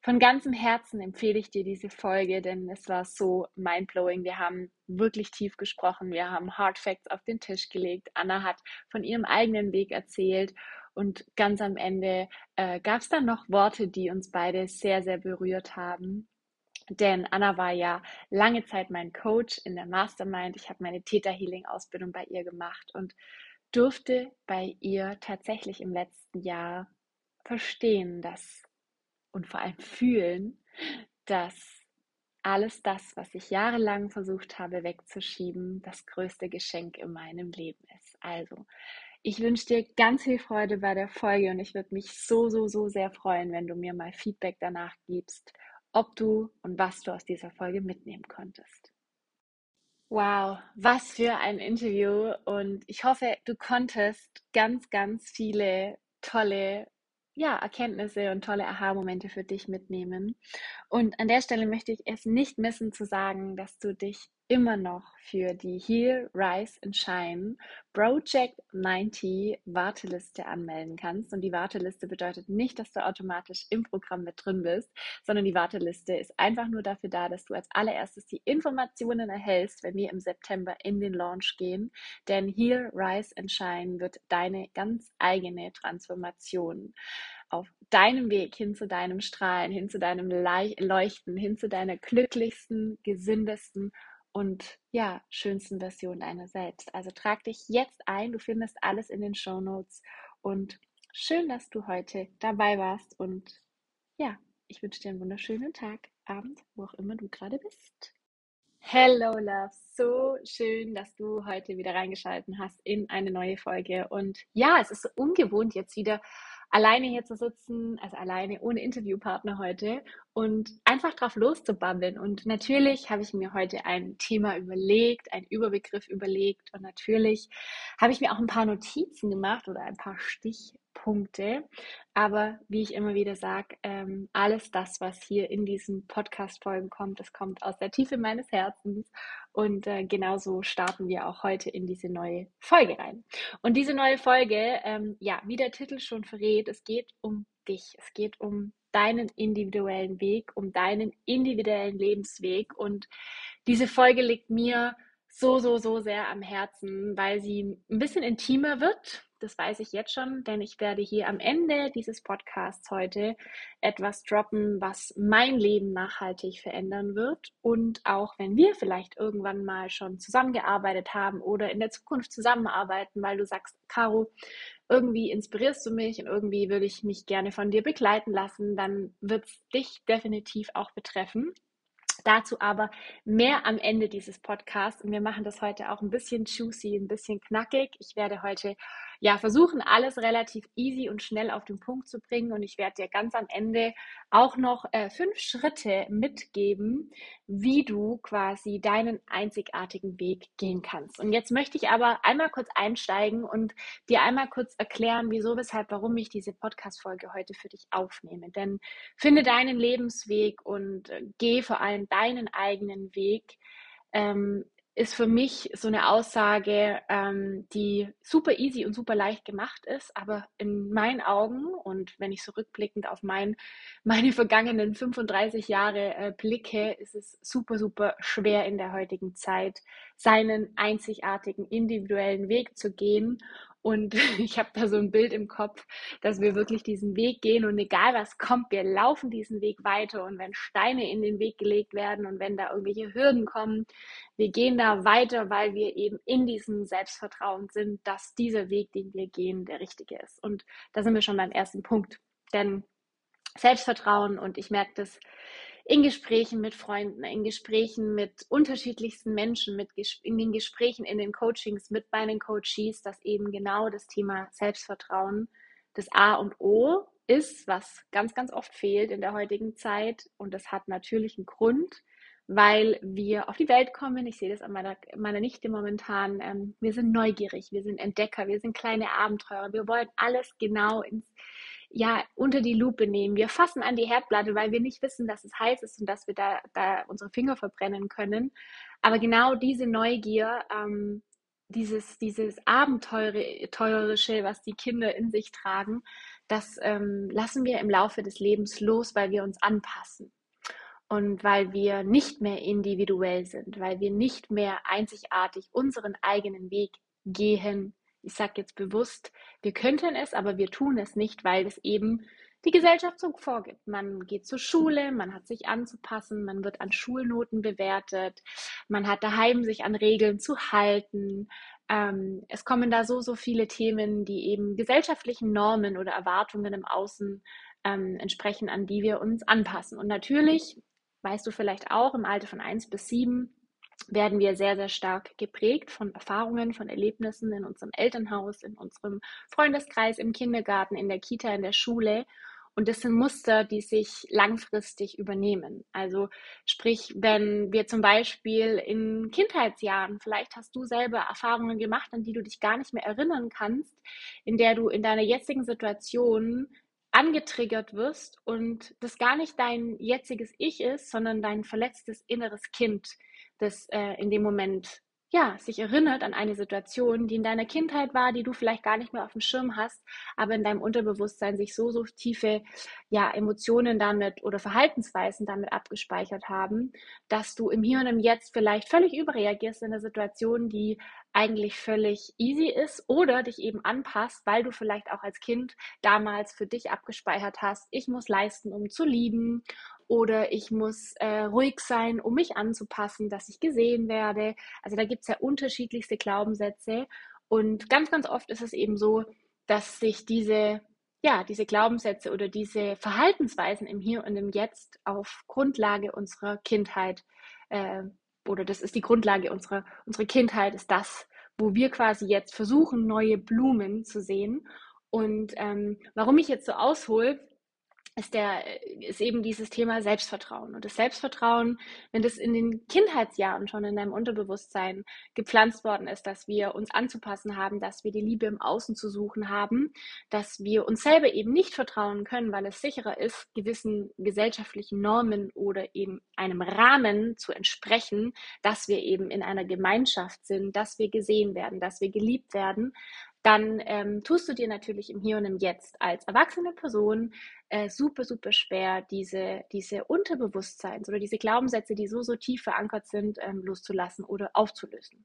von ganzem Herzen empfehle ich dir diese Folge, denn es war so mindblowing. Wir haben wirklich tief gesprochen. Wir haben Hard Facts auf den Tisch gelegt. Anna hat von ihrem eigenen Weg erzählt. Und ganz am Ende äh, gab es dann noch Worte, die uns beide sehr, sehr berührt haben. Denn Anna war ja lange Zeit mein Coach in der Mastermind. Ich habe meine Theta Healing Ausbildung bei ihr gemacht und durfte bei ihr tatsächlich im letzten Jahr verstehen, dass und vor allem fühlen, dass alles das, was ich jahrelang versucht habe wegzuschieben, das größte Geschenk in meinem Leben ist. Also, ich wünsche dir ganz viel Freude bei der Folge und ich würde mich so, so, so sehr freuen, wenn du mir mal Feedback danach gibst, ob du und was du aus dieser Folge mitnehmen konntest. Wow, was für ein Interview und ich hoffe, du konntest ganz, ganz viele tolle ja, Erkenntnisse und tolle Aha-Momente für dich mitnehmen. Und an der Stelle möchte ich es nicht missen zu sagen, dass du dich immer noch für die Heal, Rise and Shine Project 90 Warteliste anmelden kannst. Und die Warteliste bedeutet nicht, dass du automatisch im Programm mit drin bist, sondern die Warteliste ist einfach nur dafür da, dass du als allererstes die Informationen erhältst, wenn wir im September in den Launch gehen. Denn Heal, Rise and Shine wird deine ganz eigene Transformation auf deinem Weg hin zu deinem Strahlen, hin zu deinem Leuchten, hin zu deiner glücklichsten, gesündesten und ja, schönsten Version deiner selbst. Also trag dich jetzt ein, du findest alles in den Show Notes. Und schön, dass du heute dabei warst. Und ja, ich wünsche dir einen wunderschönen Tag, Abend, wo auch immer du gerade bist. Hello Love, so schön, dass du heute wieder reingeschalten hast in eine neue Folge. Und ja, es ist so ungewohnt jetzt wieder alleine hier zu sitzen, also alleine ohne Interviewpartner heute und einfach drauf loszubabbeln. Und natürlich habe ich mir heute ein Thema überlegt, einen Überbegriff überlegt und natürlich habe ich mir auch ein paar Notizen gemacht oder ein paar Stichpunkte. Aber wie ich immer wieder sage, ähm, alles das, was hier in diesen Podcast-Folgen kommt, das kommt aus der Tiefe meines Herzens. Und äh, genauso starten wir auch heute in diese neue Folge rein. Und diese neue Folge, ähm, ja, wie der Titel schon verrät, es geht um dich. Es geht um deinen individuellen Weg, um deinen individuellen Lebensweg. Und diese Folge liegt mir so, so, so sehr am Herzen, weil sie ein bisschen intimer wird das weiß ich jetzt schon, denn ich werde hier am Ende dieses Podcasts heute etwas droppen, was mein Leben nachhaltig verändern wird. Und auch wenn wir vielleicht irgendwann mal schon zusammengearbeitet haben oder in der Zukunft zusammenarbeiten, weil du sagst, Caro, irgendwie inspirierst du mich und irgendwie würde ich mich gerne von dir begleiten lassen, dann wird es dich definitiv auch betreffen. Dazu aber mehr am Ende dieses Podcasts. Und wir machen das heute auch ein bisschen juicy, ein bisschen knackig. Ich werde heute ja, versuchen, alles relativ easy und schnell auf den Punkt zu bringen. Und ich werde dir ganz am Ende auch noch äh, fünf Schritte mitgeben, wie du quasi deinen einzigartigen Weg gehen kannst. Und jetzt möchte ich aber einmal kurz einsteigen und dir einmal kurz erklären, wieso, weshalb, warum ich diese Podcast-Folge heute für dich aufnehme. Denn finde deinen Lebensweg und äh, geh vor allem deinen eigenen Weg. Ähm, ist für mich so eine Aussage, ähm, die super easy und super leicht gemacht ist, aber in meinen Augen und wenn ich so rückblickend auf mein, meine vergangenen 35 Jahre äh, blicke, ist es super, super schwer in der heutigen Zeit, seinen einzigartigen individuellen Weg zu gehen Und ich habe da so ein Bild im Kopf, dass wir wirklich diesen Weg gehen und egal was kommt, wir laufen diesen Weg weiter. Und wenn Steine in den Weg gelegt werden und wenn da irgendwelche Hürden kommen, wir gehen da weiter, weil wir eben in diesem Selbstvertrauen sind, dass dieser Weg, den wir gehen, der richtige ist. Und da sind wir schon beim ersten Punkt. Denn Selbstvertrauen und ich merke das in Gesprächen mit Freunden, in Gesprächen mit unterschiedlichsten Menschen, mit in den Gesprächen, in den Coachings mit meinen Coaches, dass eben genau das Thema Selbstvertrauen das A und O ist, was ganz, ganz oft fehlt in der heutigen Zeit. Und das hat natürlich einen Grund, weil wir auf die Welt kommen. Ich sehe das an meiner, meiner Nichte momentan. Ähm, wir sind neugierig, wir sind Entdecker, wir sind kleine Abenteurer. Wir wollen alles genau ins, ja, unter die Lupe nehmen. Wir fassen an die Herdplatte, weil wir nicht wissen, dass es heiß ist und dass wir da, da unsere Finger verbrennen können. Aber genau diese Neugier, ähm, dieses, dieses Abenteurerische, was die Kinder in sich tragen, das ähm, lassen wir im Laufe des Lebens los, weil wir uns anpassen. Und weil wir nicht mehr individuell sind, weil wir nicht mehr einzigartig unseren eigenen Weg gehen ich sage jetzt bewusst, wir könnten es, aber wir tun es nicht, weil es eben die Gesellschaft so vorgibt. Man geht zur Schule, man hat sich anzupassen, man wird an Schulnoten bewertet, man hat daheim sich an Regeln zu halten. Ähm, es kommen da so, so viele Themen, die eben gesellschaftlichen Normen oder Erwartungen im Außen ähm, entsprechen, an die wir uns anpassen. Und natürlich, weißt du vielleicht auch, im Alter von 1 bis 7 werden wir sehr, sehr stark geprägt von Erfahrungen, von Erlebnissen in unserem Elternhaus, in unserem Freundeskreis, im Kindergarten, in der Kita, in der Schule. Und das sind Muster, die sich langfristig übernehmen. Also sprich, wenn wir zum Beispiel in Kindheitsjahren, vielleicht hast du selber Erfahrungen gemacht, an die du dich gar nicht mehr erinnern kannst, in der du in deiner jetzigen Situation angetriggert wirst und das gar nicht dein jetziges Ich ist, sondern dein verletztes inneres Kind, das äh, in dem Moment ja, sich erinnert an eine Situation, die in deiner Kindheit war, die du vielleicht gar nicht mehr auf dem Schirm hast, aber in deinem Unterbewusstsein sich so, so tiefe ja, Emotionen damit oder Verhaltensweisen damit abgespeichert haben, dass du im Hier und im Jetzt vielleicht völlig überreagierst in einer Situation, die eigentlich völlig easy ist oder dich eben anpasst, weil du vielleicht auch als Kind damals für dich abgespeichert hast, ich muss leisten, um zu lieben oder ich muss äh, ruhig sein, um mich anzupassen, dass ich gesehen werde. Also da gibt es ja unterschiedlichste Glaubenssätze und ganz, ganz oft ist es eben so, dass sich diese, ja, diese Glaubenssätze oder diese Verhaltensweisen im Hier und im Jetzt auf Grundlage unserer Kindheit äh, oder das ist die Grundlage unserer, unserer Kindheit, ist das, wo wir quasi jetzt versuchen, neue Blumen zu sehen. Und ähm, warum ich jetzt so aushole, ist, der, ist eben dieses Thema Selbstvertrauen. Und das Selbstvertrauen, wenn das in den Kindheitsjahren schon in deinem Unterbewusstsein gepflanzt worden ist, dass wir uns anzupassen haben, dass wir die Liebe im Außen zu suchen haben, dass wir uns selber eben nicht vertrauen können, weil es sicherer ist, gewissen gesellschaftlichen Normen oder eben einem Rahmen zu entsprechen, dass wir eben in einer Gemeinschaft sind, dass wir gesehen werden, dass wir geliebt werden, dann ähm, tust du dir natürlich im Hier und im Jetzt als erwachsene Person äh, super, super schwer, diese, diese Unterbewusstseins oder diese Glaubenssätze, die so, so tief verankert sind, ähm, loszulassen oder aufzulösen.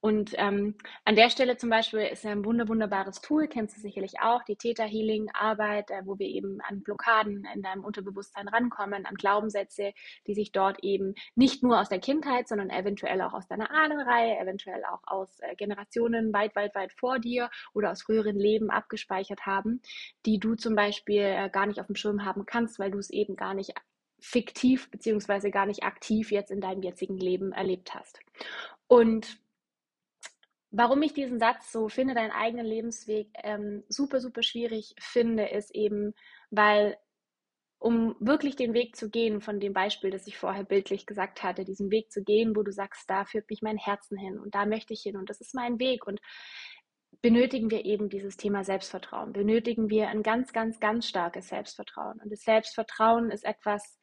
Und ähm, an der Stelle zum Beispiel ist ein wunder, wunderbares Tool, kennst du sicherlich auch, die Theta Healing Arbeit, äh, wo wir eben an Blockaden in deinem Unterbewusstsein rankommen, an Glaubenssätze, die sich dort eben nicht nur aus der Kindheit, sondern eventuell auch aus deiner Ahnenreihe, eventuell auch aus äh, Generationen weit, weit, weit vor dir oder aus früheren Leben abgespeichert haben, die du zum Beispiel äh, gar nicht auf dem Schirm haben kannst, weil du es eben gar nicht fiktiv beziehungsweise gar nicht aktiv jetzt in deinem jetzigen Leben erlebt hast. Und warum ich diesen Satz so finde, deinen eigenen Lebensweg ähm, super, super schwierig finde, ist eben, weil um wirklich den Weg zu gehen, von dem Beispiel, das ich vorher bildlich gesagt hatte, diesen Weg zu gehen, wo du sagst, da führt mich mein Herzen hin und da möchte ich hin und das ist mein Weg und benötigen wir eben dieses Thema Selbstvertrauen. Benötigen wir ein ganz, ganz, ganz starkes Selbstvertrauen. Und das Selbstvertrauen ist etwas,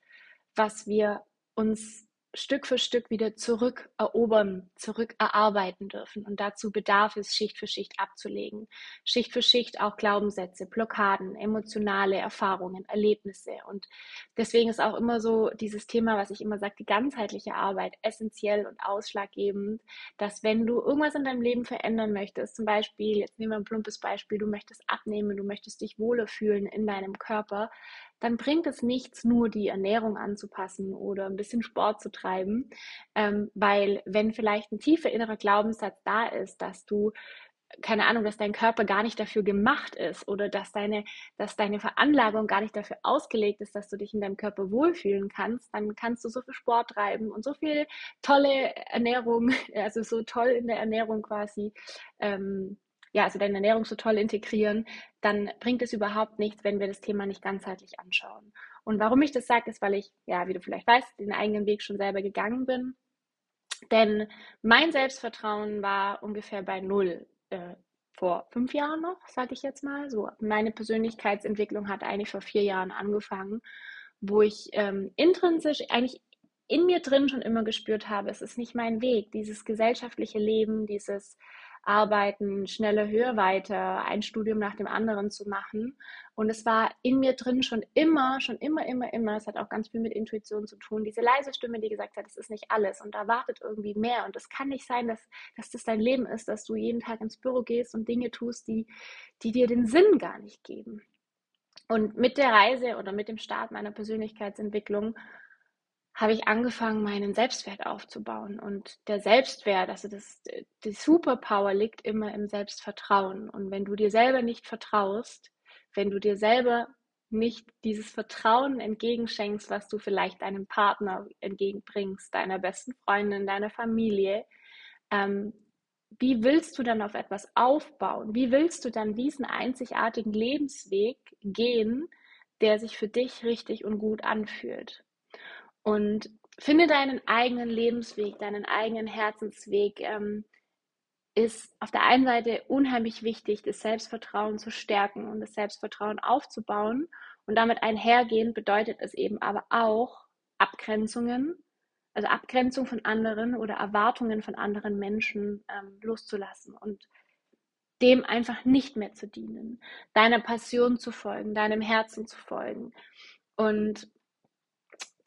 was wir uns Stück für Stück wieder zurückerobern, zurückerarbeiten dürfen. Und dazu bedarf es, Schicht für Schicht abzulegen. Schicht für Schicht auch Glaubenssätze, Blockaden, emotionale Erfahrungen, Erlebnisse. Und deswegen ist auch immer so dieses Thema, was ich immer sage, die ganzheitliche Arbeit essentiell und ausschlaggebend, dass wenn du irgendwas in deinem Leben verändern möchtest, zum Beispiel, jetzt nehmen wir ein plumpes Beispiel, du möchtest abnehmen, du möchtest dich wohler fühlen in deinem Körper, dann bringt es nichts, nur die Ernährung anzupassen oder ein bisschen Sport zu treiben, ähm, weil wenn vielleicht ein tiefer innerer Glaubenssatz da ist, dass du keine Ahnung, dass dein Körper gar nicht dafür gemacht ist oder dass deine, dass deine Veranlagung gar nicht dafür ausgelegt ist, dass du dich in deinem Körper wohlfühlen kannst, dann kannst du so viel Sport treiben und so viel tolle Ernährung, also so toll in der Ernährung quasi ähm, ja, also deine Ernährung so toll integrieren, dann bringt es überhaupt nichts, wenn wir das Thema nicht ganzheitlich anschauen. Und warum ich das sage, ist, weil ich, ja, wie du vielleicht weißt, den eigenen Weg schon selber gegangen bin. Denn mein Selbstvertrauen war ungefähr bei null äh, vor fünf Jahren noch, sage ich jetzt mal. So, meine Persönlichkeitsentwicklung hat eigentlich vor vier Jahren angefangen, wo ich ähm, intrinsisch eigentlich in mir drin schon immer gespürt habe, es ist nicht mein Weg, dieses gesellschaftliche Leben, dieses arbeiten, schneller, höher, weiter, ein Studium nach dem anderen zu machen. Und es war in mir drin schon immer, schon immer, immer, immer, es hat auch ganz viel mit Intuition zu tun, diese leise Stimme, die gesagt hat, es ist nicht alles und da wartet irgendwie mehr. Und es kann nicht sein, dass, dass das dein Leben ist, dass du jeden Tag ins Büro gehst und Dinge tust, die, die dir den Sinn gar nicht geben. Und mit der Reise oder mit dem Start meiner Persönlichkeitsentwicklung habe ich angefangen, meinen Selbstwert aufzubauen. Und der Selbstwert, also das, die Superpower liegt immer im Selbstvertrauen. Und wenn du dir selber nicht vertraust, wenn du dir selber nicht dieses Vertrauen entgegenschenkst, was du vielleicht deinem Partner entgegenbringst, deiner besten Freundin, deiner Familie, ähm, wie willst du dann auf etwas aufbauen? Wie willst du dann diesen einzigartigen Lebensweg gehen, der sich für dich richtig und gut anfühlt? Und finde deinen eigenen Lebensweg, deinen eigenen Herzensweg. Ähm, ist auf der einen Seite unheimlich wichtig, das Selbstvertrauen zu stärken und das Selbstvertrauen aufzubauen. Und damit einhergehend bedeutet es eben aber auch Abgrenzungen, also Abgrenzung von anderen oder Erwartungen von anderen Menschen ähm, loszulassen und dem einfach nicht mehr zu dienen, deiner Passion zu folgen, deinem Herzen zu folgen. Und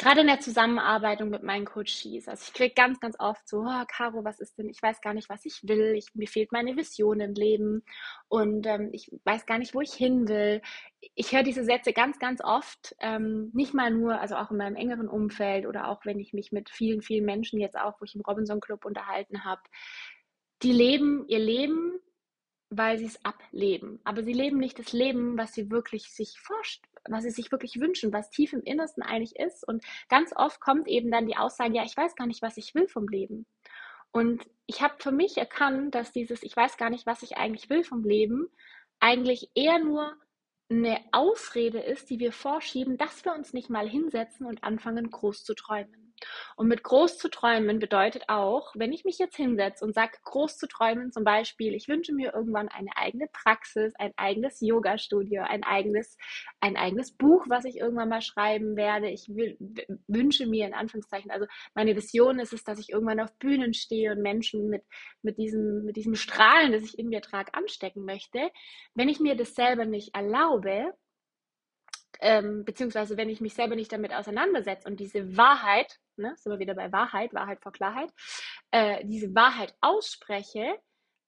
gerade in der Zusammenarbeit mit meinen Coaches. Also ich kriege ganz, ganz oft so, oh, Caro, was ist denn? Ich weiß gar nicht, was ich will. Ich, mir fehlt meine Vision im Leben und ähm, ich weiß gar nicht, wo ich hin will. Ich höre diese Sätze ganz, ganz oft, ähm, nicht mal nur, also auch in meinem engeren Umfeld oder auch wenn ich mich mit vielen, vielen Menschen jetzt auch, wo ich im Robinson Club unterhalten habe. Die leben ihr Leben weil sie es ableben. Aber sie leben nicht das Leben, was sie wirklich sich vorstellen, was sie sich wirklich wünschen, was tief im Innersten eigentlich ist. Und ganz oft kommt eben dann die Aussage, ja, ich weiß gar nicht, was ich will vom Leben. Und ich habe für mich erkannt, dass dieses, ich weiß gar nicht, was ich eigentlich will vom Leben, eigentlich eher nur eine Ausrede ist, die wir vorschieben, dass wir uns nicht mal hinsetzen und anfangen, groß zu träumen. Und mit groß zu träumen bedeutet auch, wenn ich mich jetzt hinsetze und sage, groß zu träumen, zum Beispiel, ich wünsche mir irgendwann eine eigene Praxis, ein eigenes Yoga-Studio, ein eigenes, ein eigenes Buch, was ich irgendwann mal schreiben werde. Ich will, wünsche mir in Anführungszeichen, also meine Vision ist es, dass ich irgendwann auf Bühnen stehe und Menschen mit, mit, diesem, mit diesem Strahlen, das ich in mir trage, anstecken möchte. Wenn ich mir das selber nicht erlaube, ähm, beziehungsweise wenn ich mich selber nicht damit auseinandersetze und diese Wahrheit, ne, sind wir wieder bei Wahrheit, Wahrheit vor Klarheit, äh, diese Wahrheit ausspreche,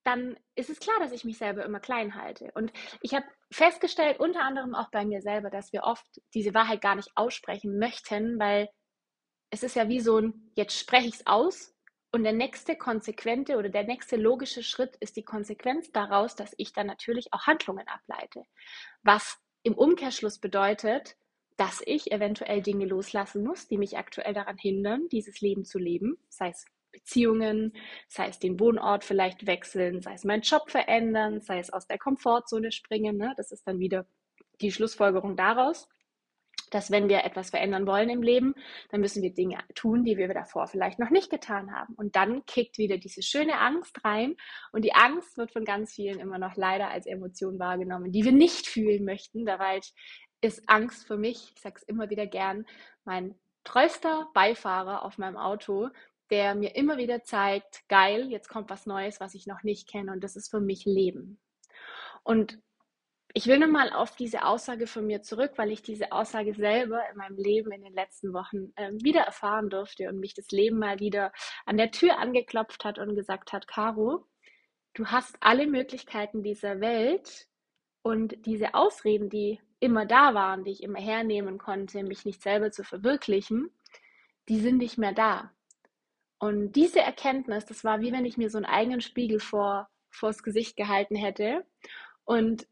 dann ist es klar, dass ich mich selber immer klein halte. Und ich habe festgestellt, unter anderem auch bei mir selber, dass wir oft diese Wahrheit gar nicht aussprechen möchten, weil es ist ja wie so ein, jetzt spreche ich es aus und der nächste konsequente oder der nächste logische Schritt ist die Konsequenz daraus, dass ich dann natürlich auch Handlungen ableite. Was im Umkehrschluss bedeutet, dass ich eventuell Dinge loslassen muss, die mich aktuell daran hindern, dieses Leben zu leben, sei es Beziehungen, sei es den Wohnort vielleicht wechseln, sei es meinen Job verändern, sei es aus der Komfortzone springen. Ne? Das ist dann wieder die Schlussfolgerung daraus, dass wenn wir etwas verändern wollen im Leben, dann müssen wir Dinge tun, die wir davor vielleicht noch nicht getan haben. Und dann kickt wieder diese schöne Angst rein. Und die Angst wird von ganz vielen immer noch leider als Emotion wahrgenommen, die wir nicht fühlen möchten. Dabei ist Angst für mich, ich sage es immer wieder gern, mein treuster Beifahrer auf meinem Auto, der mir immer wieder zeigt, geil, jetzt kommt was Neues, was ich noch nicht kenne und das ist für mich Leben. Und ich will nochmal auf diese Aussage von mir zurück, weil ich diese Aussage selber in meinem Leben in den letzten Wochen äh, wieder erfahren durfte und mich das Leben mal wieder an der Tür angeklopft hat und gesagt hat, Caro, du hast alle Möglichkeiten dieser Welt und diese Ausreden, die immer da waren, die ich immer hernehmen konnte, mich nicht selber zu verwirklichen, die sind nicht mehr da. Und diese Erkenntnis, das war wie wenn ich mir so einen eigenen Spiegel vor vors Gesicht gehalten hätte und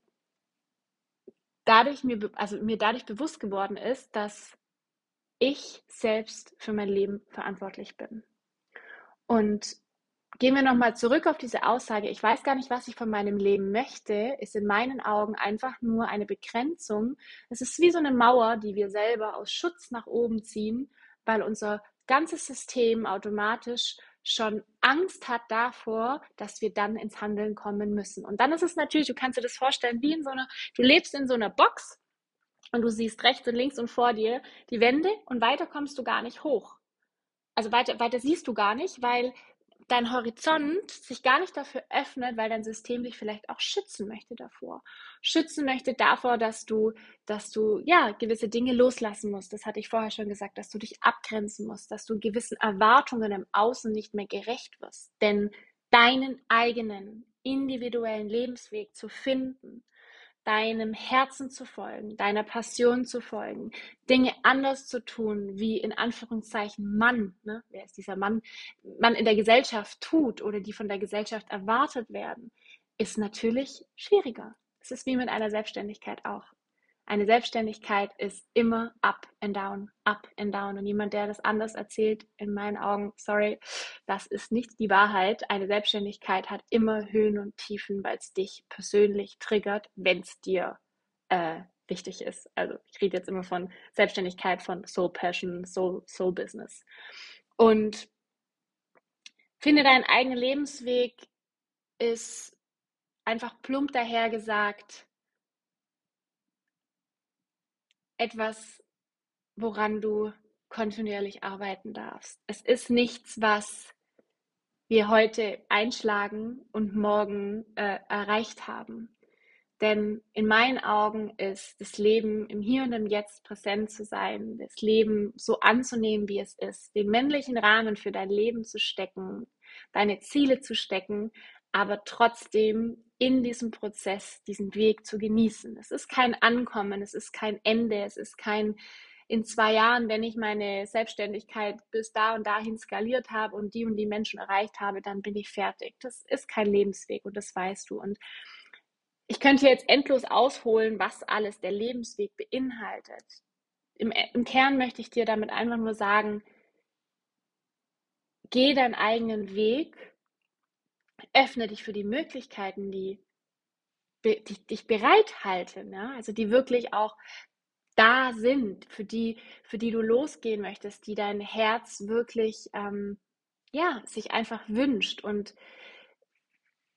dadurch mir, also mir dadurch bewusst geworden ist, dass ich selbst für mein Leben verantwortlich bin. Und gehen wir nochmal zurück auf diese Aussage, ich weiß gar nicht, was ich von meinem Leben möchte, ist in meinen Augen einfach nur eine Begrenzung. Es ist wie so eine Mauer, die wir selber aus Schutz nach oben ziehen, weil unser ganzes System automatisch schon Angst hat davor, dass wir dann ins Handeln kommen müssen. Und dann ist es natürlich, du kannst dir das vorstellen, wie in so einer, du lebst in so einer Box und du siehst rechts und links und vor dir die Wände und weiter kommst du gar nicht hoch. Also weiter, weiter siehst du gar nicht, weil dein Horizont sich gar nicht dafür öffnet, weil dein System dich vielleicht auch schützen möchte davor. Schützen möchte davor, dass du, dass du, ja, gewisse Dinge loslassen musst. Das hatte ich vorher schon gesagt, dass du dich abgrenzen musst, dass du gewissen Erwartungen im Außen nicht mehr gerecht wirst. Denn deinen eigenen individuellen Lebensweg zu finden, deinem Herzen zu folgen, deiner Passion zu folgen, Dinge anders zu tun, wie in Anführungszeichen Mann, ne? wer ist dieser Mann, man in der Gesellschaft tut oder die von der Gesellschaft erwartet werden, ist natürlich schwieriger. Es ist wie mit einer Selbstständigkeit auch. Eine Selbstständigkeit ist immer up and down, up and down. Und jemand, der das anders erzählt, in meinen Augen, sorry, das ist nicht die Wahrheit. Eine Selbstständigkeit hat immer Höhen und Tiefen, weil es dich persönlich triggert, wenn es dir äh, wichtig ist. Also ich rede jetzt immer von Selbstständigkeit, von Soul Passion, Soul, Soul Business. Und finde deinen eigenen Lebensweg ist einfach plump daher gesagt etwas, woran du kontinuierlich arbeiten darfst. Es ist nichts, was wir heute einschlagen und morgen äh, erreicht haben. Denn in meinen Augen ist das Leben im Hier und im Jetzt präsent zu sein, das Leben so anzunehmen, wie es ist, den männlichen Rahmen für dein Leben zu stecken, deine Ziele zu stecken, aber trotzdem in diesem Prozess diesen Weg zu genießen. Es ist kein Ankommen, es ist kein Ende, es ist kein in zwei Jahren, wenn ich meine Selbstständigkeit bis da und dahin skaliert habe und die und die Menschen erreicht habe, dann bin ich fertig. Das ist kein Lebensweg und das weißt du. Und ich könnte jetzt endlos ausholen, was alles der Lebensweg beinhaltet. Im, Im Kern möchte ich dir damit einfach nur sagen, geh deinen eigenen Weg öffne dich für die Möglichkeiten, die, die dich bereithalten, ja? also die wirklich auch da sind, für die, für die du losgehen möchtest, die dein Herz wirklich ähm, ja, sich einfach wünscht. Und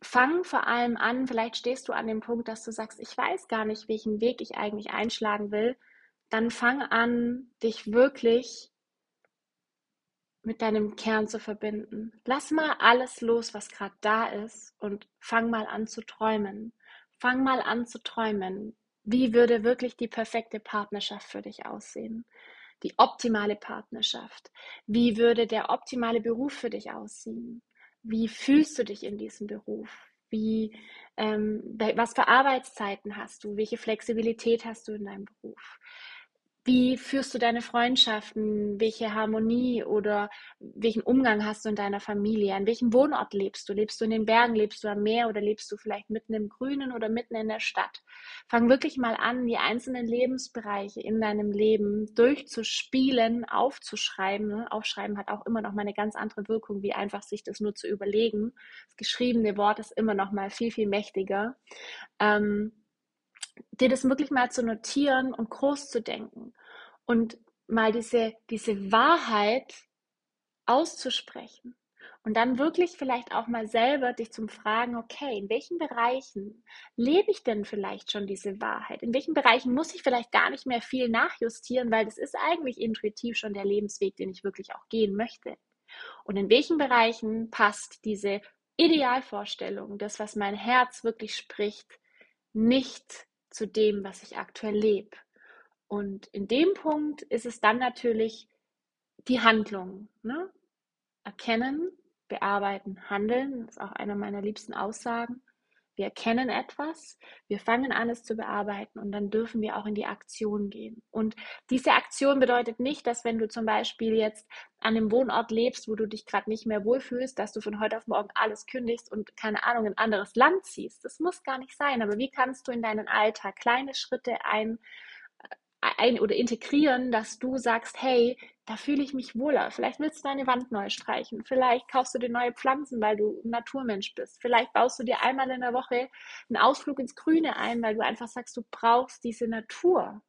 fang vor allem an, vielleicht stehst du an dem Punkt, dass du sagst, ich weiß gar nicht, welchen Weg ich eigentlich einschlagen will. Dann fang an, dich wirklich mit deinem Kern zu verbinden. Lass mal alles los, was gerade da ist und fang mal an zu träumen. Fang mal an zu träumen. Wie würde wirklich die perfekte Partnerschaft für dich aussehen? Die optimale Partnerschaft. Wie würde der optimale Beruf für dich aussehen? Wie fühlst du dich in diesem Beruf? Wie, ähm, was für Arbeitszeiten hast du? Welche Flexibilität hast du in deinem Beruf? Wie führst du deine Freundschaften? Welche Harmonie oder welchen Umgang hast du in deiner Familie? An welchem Wohnort lebst du? Lebst du in den Bergen? Lebst du am Meer oder lebst du vielleicht mitten im Grünen oder mitten in der Stadt? Fang wirklich mal an, die einzelnen Lebensbereiche in deinem Leben durchzuspielen, aufzuschreiben. Ne? Aufschreiben hat auch immer noch mal eine ganz andere Wirkung, wie einfach sich das nur zu überlegen. Das geschriebene Wort ist immer noch mal viel, viel mächtiger. Ähm, dir das wirklich mal zu notieren und groß zu denken und mal diese, diese Wahrheit auszusprechen Und dann wirklich vielleicht auch mal selber dich zum Fragen, okay, in welchen Bereichen lebe ich denn vielleicht schon diese Wahrheit? In welchen Bereichen muss ich vielleicht gar nicht mehr viel nachjustieren, weil das ist eigentlich intuitiv schon der Lebensweg, den ich wirklich auch gehen möchte. Und in welchen Bereichen passt diese Idealvorstellung, das, was mein Herz wirklich spricht, nicht zu dem, was ich aktuell lebe? Und in dem Punkt ist es dann natürlich die Handlung. Ne? Erkennen, bearbeiten, handeln. Das ist auch eine meiner liebsten Aussagen. Wir erkennen etwas, wir fangen an, es zu bearbeiten und dann dürfen wir auch in die Aktion gehen. Und diese Aktion bedeutet nicht, dass wenn du zum Beispiel jetzt an einem Wohnort lebst, wo du dich gerade nicht mehr wohlfühlst, dass du von heute auf morgen alles kündigst und keine Ahnung, in ein anderes Land ziehst. Das muss gar nicht sein. Aber wie kannst du in deinen Alltag kleine Schritte ein, ein oder integrieren, dass du sagst, hey, da fühle ich mich wohler. Vielleicht willst du deine Wand neu streichen. Vielleicht kaufst du dir neue Pflanzen, weil du ein Naturmensch bist. Vielleicht baust du dir einmal in der Woche einen Ausflug ins Grüne ein, weil du einfach sagst, du brauchst diese Natur.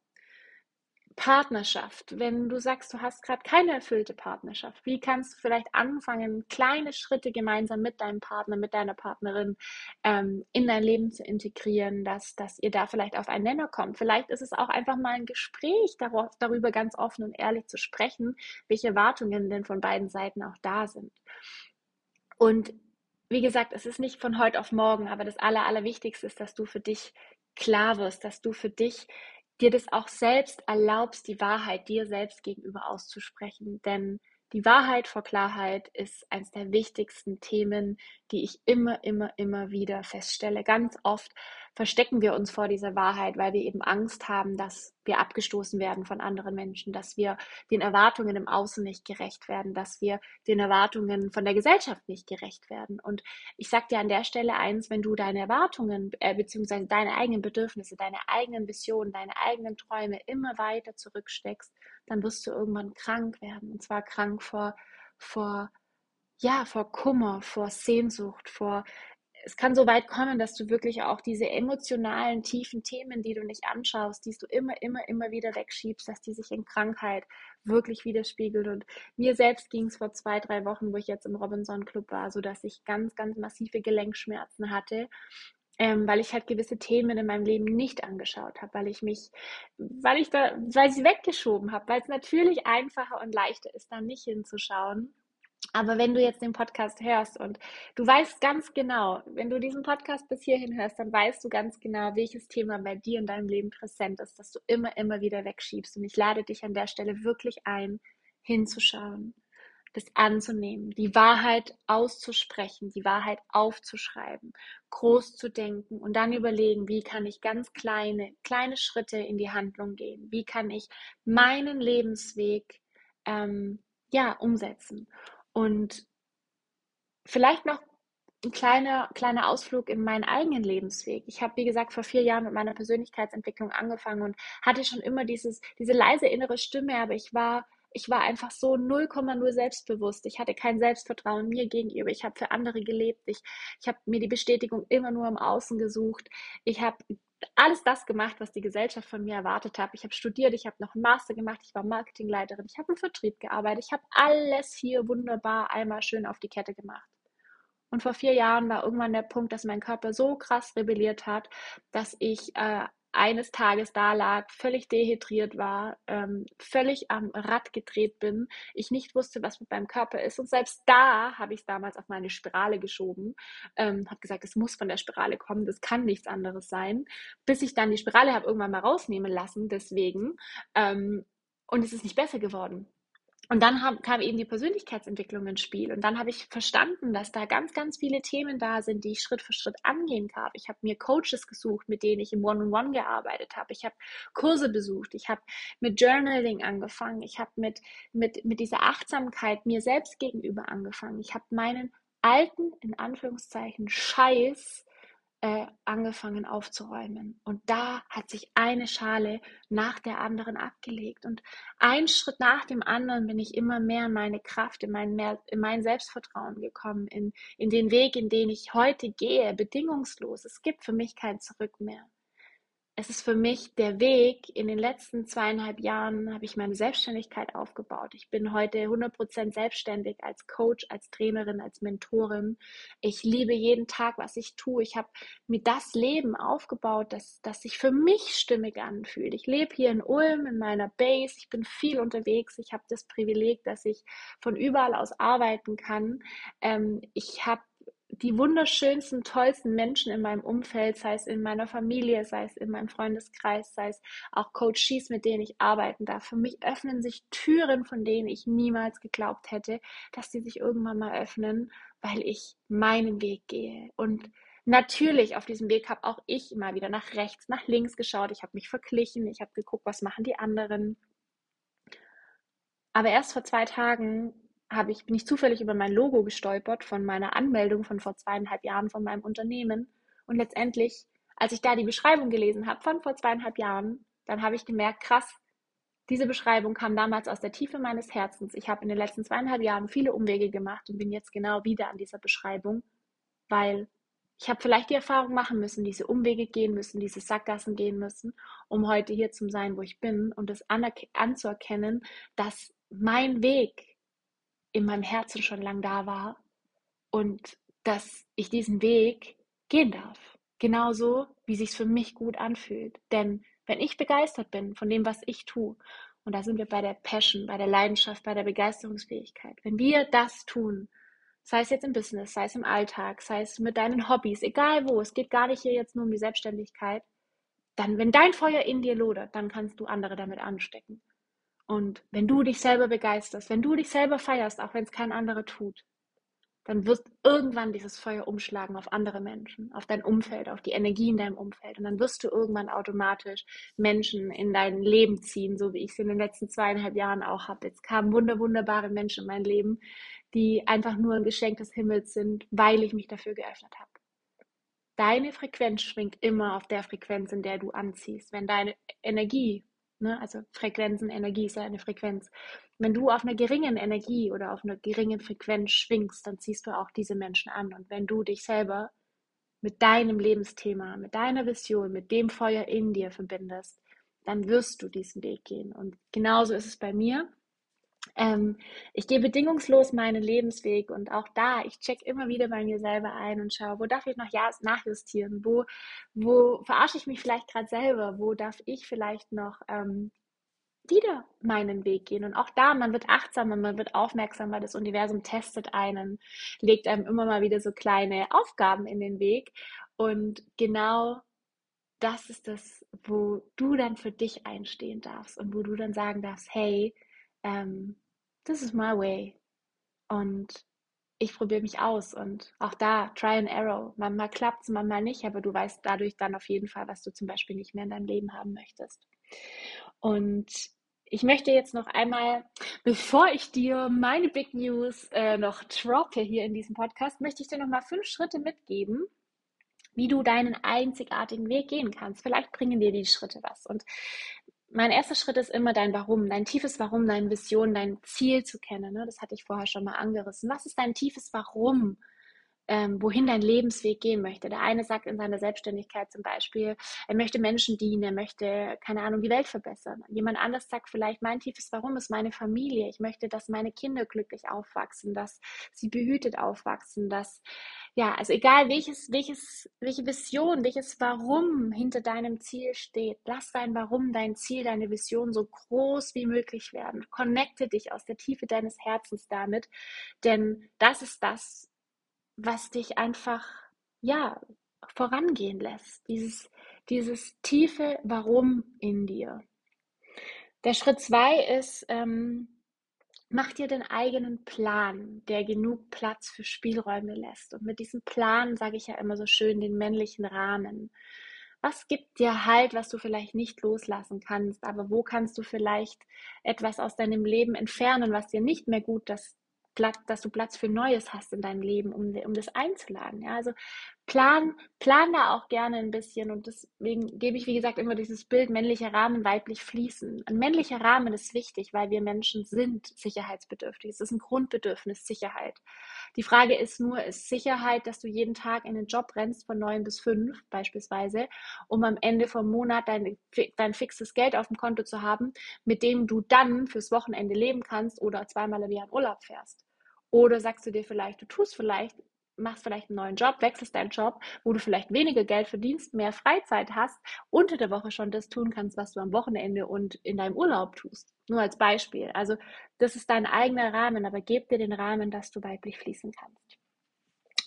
Partnerschaft, wenn du sagst, du hast gerade keine erfüllte Partnerschaft, wie kannst du vielleicht anfangen, kleine Schritte gemeinsam mit deinem Partner, mit deiner Partnerin ähm, in dein Leben zu integrieren, dass, dass ihr da vielleicht auf einen Nenner kommt. Vielleicht ist es auch einfach mal ein Gespräch darauf, darüber ganz offen und ehrlich zu sprechen, welche Erwartungen denn von beiden Seiten auch da sind. Und wie gesagt, es ist nicht von heute auf morgen, aber das Aller, Allerwichtigste ist, dass du für dich klar wirst, dass du für dich dir das auch selbst erlaubst, die Wahrheit dir selbst gegenüber auszusprechen. Denn die Wahrheit vor Klarheit ist eines der wichtigsten Themen, die ich immer, immer, immer wieder feststelle. Ganz oft verstecken wir uns vor dieser Wahrheit, weil wir eben Angst haben, dass wir abgestoßen werden von anderen Menschen, dass wir den Erwartungen im Außen nicht gerecht werden, dass wir den Erwartungen von der Gesellschaft nicht gerecht werden. Und ich sage dir an der Stelle eins, wenn du deine Erwartungen äh, beziehungsweise deine eigenen Bedürfnisse, deine eigenen Visionen, deine eigenen Träume immer weiter zurücksteckst, dann wirst du irgendwann krank werden. Und zwar krank vor, vor ja, vor Kummer, vor Sehnsucht, vor es kann so weit kommen, dass du wirklich auch diese emotionalen, tiefen Themen, die du nicht anschaust, die du immer, immer, immer wieder wegschiebst, dass die sich in Krankheit wirklich widerspiegeln. Und mir selbst ging es vor zwei, drei Wochen, wo ich jetzt im Robinson Club war, so dass ich ganz, ganz massive Gelenkschmerzen hatte. Ähm, weil ich halt gewisse Themen in meinem Leben nicht angeschaut habe, weil ich mich, weil ich da, weil ich sie weggeschoben habe, weil es natürlich einfacher und leichter ist, da nicht hinzuschauen aber wenn du jetzt den Podcast hörst und du weißt ganz genau, wenn du diesen Podcast bis hierhin hörst, dann weißt du ganz genau, welches Thema bei dir in deinem Leben präsent ist, dass du immer, immer wieder wegschiebst. Und ich lade dich an der Stelle wirklich ein, hinzuschauen, das anzunehmen, die Wahrheit auszusprechen, die Wahrheit aufzuschreiben, groß zu denken und dann überlegen, wie kann ich ganz kleine, kleine Schritte in die Handlung gehen? Wie kann ich meinen Lebensweg ähm, ja, umsetzen? Und vielleicht noch ein kleiner, kleiner Ausflug in meinen eigenen Lebensweg. Ich habe, wie gesagt, vor vier Jahren mit meiner Persönlichkeitsentwicklung angefangen und hatte schon immer dieses, diese leise innere Stimme, aber ich war, ich war einfach so 0,0 selbstbewusst. Ich hatte kein Selbstvertrauen mir gegenüber. Ich habe für andere gelebt. Ich, ich habe mir die Bestätigung immer nur im Außen gesucht. Ich habe alles das gemacht, was die Gesellschaft von mir erwartet hat. Ich habe studiert, ich habe noch einen Master gemacht, ich war Marketingleiterin, ich habe im Vertrieb gearbeitet, ich habe alles hier wunderbar einmal schön auf die Kette gemacht. Und vor vier Jahren war irgendwann der Punkt, dass mein Körper so krass rebelliert hat, dass ich äh, eines Tages da lag, völlig dehydriert war, ähm, völlig am Rad gedreht bin, ich nicht wusste, was mit meinem Körper ist. Und selbst da habe ich es damals auf meine Spirale geschoben, ähm, habe gesagt, es muss von der Spirale kommen, das kann nichts anderes sein, bis ich dann die Spirale habe irgendwann mal rausnehmen lassen, deswegen. Ähm, und es ist nicht besser geworden. Und dann haben, kam eben die Persönlichkeitsentwicklung ins Spiel. Und dann habe ich verstanden, dass da ganz, ganz viele Themen da sind, die ich Schritt für Schritt angehen kann. Ich habe mir Coaches gesucht, mit denen ich im One-on-One -on -One gearbeitet habe. Ich habe Kurse besucht. Ich habe mit Journaling angefangen. Ich habe mit, mit, mit dieser Achtsamkeit mir selbst gegenüber angefangen. Ich habe meinen alten, in Anführungszeichen, Scheiß äh, angefangen aufzuräumen. Und da hat sich eine Schale nach der anderen abgelegt. Und ein Schritt nach dem anderen bin ich immer mehr in meine Kraft, in mein, mehr, in mein Selbstvertrauen gekommen, in, in den Weg, in den ich heute gehe, bedingungslos. Es gibt für mich kein Zurück mehr. Es ist für mich der Weg. In den letzten zweieinhalb Jahren habe ich meine Selbstständigkeit aufgebaut. Ich bin heute 100% selbstständig als Coach, als Trainerin, als Mentorin. Ich liebe jeden Tag, was ich tue. Ich habe mir das Leben aufgebaut, das, das sich für mich stimmig anfühlt. Ich lebe hier in Ulm, in meiner Base. Ich bin viel unterwegs. Ich habe das Privileg, dass ich von überall aus arbeiten kann. Ähm, ich habe die wunderschönsten, tollsten Menschen in meinem Umfeld, sei es in meiner Familie, sei es in meinem Freundeskreis, sei es auch Coaches, mit denen ich arbeiten darf. Für mich öffnen sich Türen, von denen ich niemals geglaubt hätte, dass sie sich irgendwann mal öffnen, weil ich meinen Weg gehe. Und natürlich auf diesem Weg habe auch ich immer wieder nach rechts, nach links geschaut. Ich habe mich verglichen, ich habe geguckt, was machen die anderen. Aber erst vor zwei Tagen habe ich, bin ich zufällig über mein Logo gestolpert von meiner Anmeldung von vor zweieinhalb Jahren von meinem Unternehmen. Und letztendlich, als ich da die Beschreibung gelesen habe von vor zweieinhalb Jahren, dann habe ich gemerkt, krass, diese Beschreibung kam damals aus der Tiefe meines Herzens. Ich habe in den letzten zweieinhalb Jahren viele Umwege gemacht und bin jetzt genau wieder an dieser Beschreibung, weil ich habe vielleicht die Erfahrung machen müssen, diese Umwege gehen müssen, diese Sackgassen gehen müssen, um heute hier zu sein, wo ich bin und das anzuerkennen, dass mein Weg in meinem Herzen schon lang da war und dass ich diesen Weg gehen darf. Genauso, wie sich für mich gut anfühlt. Denn wenn ich begeistert bin von dem, was ich tue, und da sind wir bei der Passion, bei der Leidenschaft, bei der Begeisterungsfähigkeit, wenn wir das tun, sei es jetzt im Business, sei es im Alltag, sei es mit deinen Hobbys, egal wo, es geht gar nicht hier jetzt nur um die Selbstständigkeit, dann, wenn dein Feuer in dir lodert, dann kannst du andere damit anstecken. Und wenn du dich selber begeisterst, wenn du dich selber feierst, auch wenn es kein anderer tut, dann wird irgendwann dieses Feuer umschlagen auf andere Menschen, auf dein Umfeld, auf die Energie in deinem Umfeld. Und dann wirst du irgendwann automatisch Menschen in dein Leben ziehen, so wie ich es in den letzten zweieinhalb Jahren auch habe. Jetzt kamen wunder, wunderbare Menschen in mein Leben, die einfach nur ein Geschenk des Himmels sind, weil ich mich dafür geöffnet habe. Deine Frequenz schwingt immer auf der Frequenz, in der du anziehst. Wenn deine Energie Ne? Also Frequenzen, Energie ist ja eine Frequenz. Wenn du auf einer geringen Energie oder auf einer geringen Frequenz schwingst, dann ziehst du auch diese Menschen an. Und wenn du dich selber mit deinem Lebensthema, mit deiner Vision, mit dem Feuer in dir verbindest, dann wirst du diesen Weg gehen. Und genauso ist es bei mir. Ähm, ich gehe bedingungslos meinen Lebensweg und auch da, ich check immer wieder bei mir selber ein und schaue, wo darf ich noch ja, nachjustieren, wo, wo verarsche ich mich vielleicht gerade selber, wo darf ich vielleicht noch ähm, wieder meinen Weg gehen. Und auch da, man wird achtsamer, man wird aufmerksamer, das Universum testet einen, legt einem immer mal wieder so kleine Aufgaben in den Weg. Und genau das ist das, wo du dann für dich einstehen darfst und wo du dann sagen darfst, hey, ähm, this is my way. Und ich probiere mich aus und auch da, try and arrow. Manchmal klappt es, manchmal nicht, aber du weißt dadurch dann auf jeden Fall, was du zum Beispiel nicht mehr in deinem Leben haben möchtest. Und ich möchte jetzt noch einmal, bevor ich dir meine Big News äh, noch droppe hier in diesem Podcast, möchte ich dir noch mal fünf Schritte mitgeben, wie du deinen einzigartigen Weg gehen kannst. Vielleicht bringen dir die Schritte was. Und mein erster Schritt ist immer dein Warum, dein tiefes Warum, deine Vision, dein Ziel zu kennen. Ne? Das hatte ich vorher schon mal angerissen. Was ist dein tiefes Warum? Ähm, wohin dein Lebensweg gehen möchte. Der eine sagt in seiner Selbstständigkeit zum Beispiel, er möchte Menschen dienen, er möchte, keine Ahnung, die Welt verbessern. Jemand anders sagt vielleicht, mein tiefes Warum ist meine Familie. Ich möchte, dass meine Kinder glücklich aufwachsen, dass sie behütet aufwachsen, dass, ja, also egal welches, welches, welche Vision, welches Warum hinter deinem Ziel steht, lass dein Warum, dein Ziel, deine Vision so groß wie möglich werden. Connecte dich aus der Tiefe deines Herzens damit, denn das ist das, was dich einfach, ja, vorangehen lässt. Dieses, dieses tiefe Warum in dir. Der Schritt zwei ist, ähm, mach dir den eigenen Plan, der genug Platz für Spielräume lässt. Und mit diesem Plan sage ich ja immer so schön den männlichen Rahmen. Was gibt dir Halt, was du vielleicht nicht loslassen kannst, aber wo kannst du vielleicht etwas aus deinem Leben entfernen, was dir nicht mehr gut, das Platz, dass du Platz für Neues hast in deinem Leben, um, um das einzuladen. Ja? Also plan, plan da auch gerne ein bisschen und deswegen gebe ich, wie gesagt, immer dieses Bild männlicher Rahmen, weiblich fließen. Ein männlicher Rahmen ist wichtig, weil wir Menschen sind sicherheitsbedürftig. Es ist ein Grundbedürfnis, Sicherheit. Die Frage ist nur, ist Sicherheit, dass du jeden Tag in den Job rennst von neun bis fünf beispielsweise, um am Ende vom Monat dein, dein fixes Geld auf dem Konto zu haben, mit dem du dann fürs Wochenende leben kannst oder zweimal im Jahr in Urlaub fährst. Oder sagst du dir vielleicht, du tust vielleicht machst vielleicht einen neuen Job, wechselst deinen Job, wo du vielleicht weniger Geld verdienst, mehr Freizeit hast, unter der Woche schon das tun kannst, was du am Wochenende und in deinem Urlaub tust. Nur als Beispiel. Also das ist dein eigener Rahmen, aber gib dir den Rahmen, dass du weiblich fließen kannst.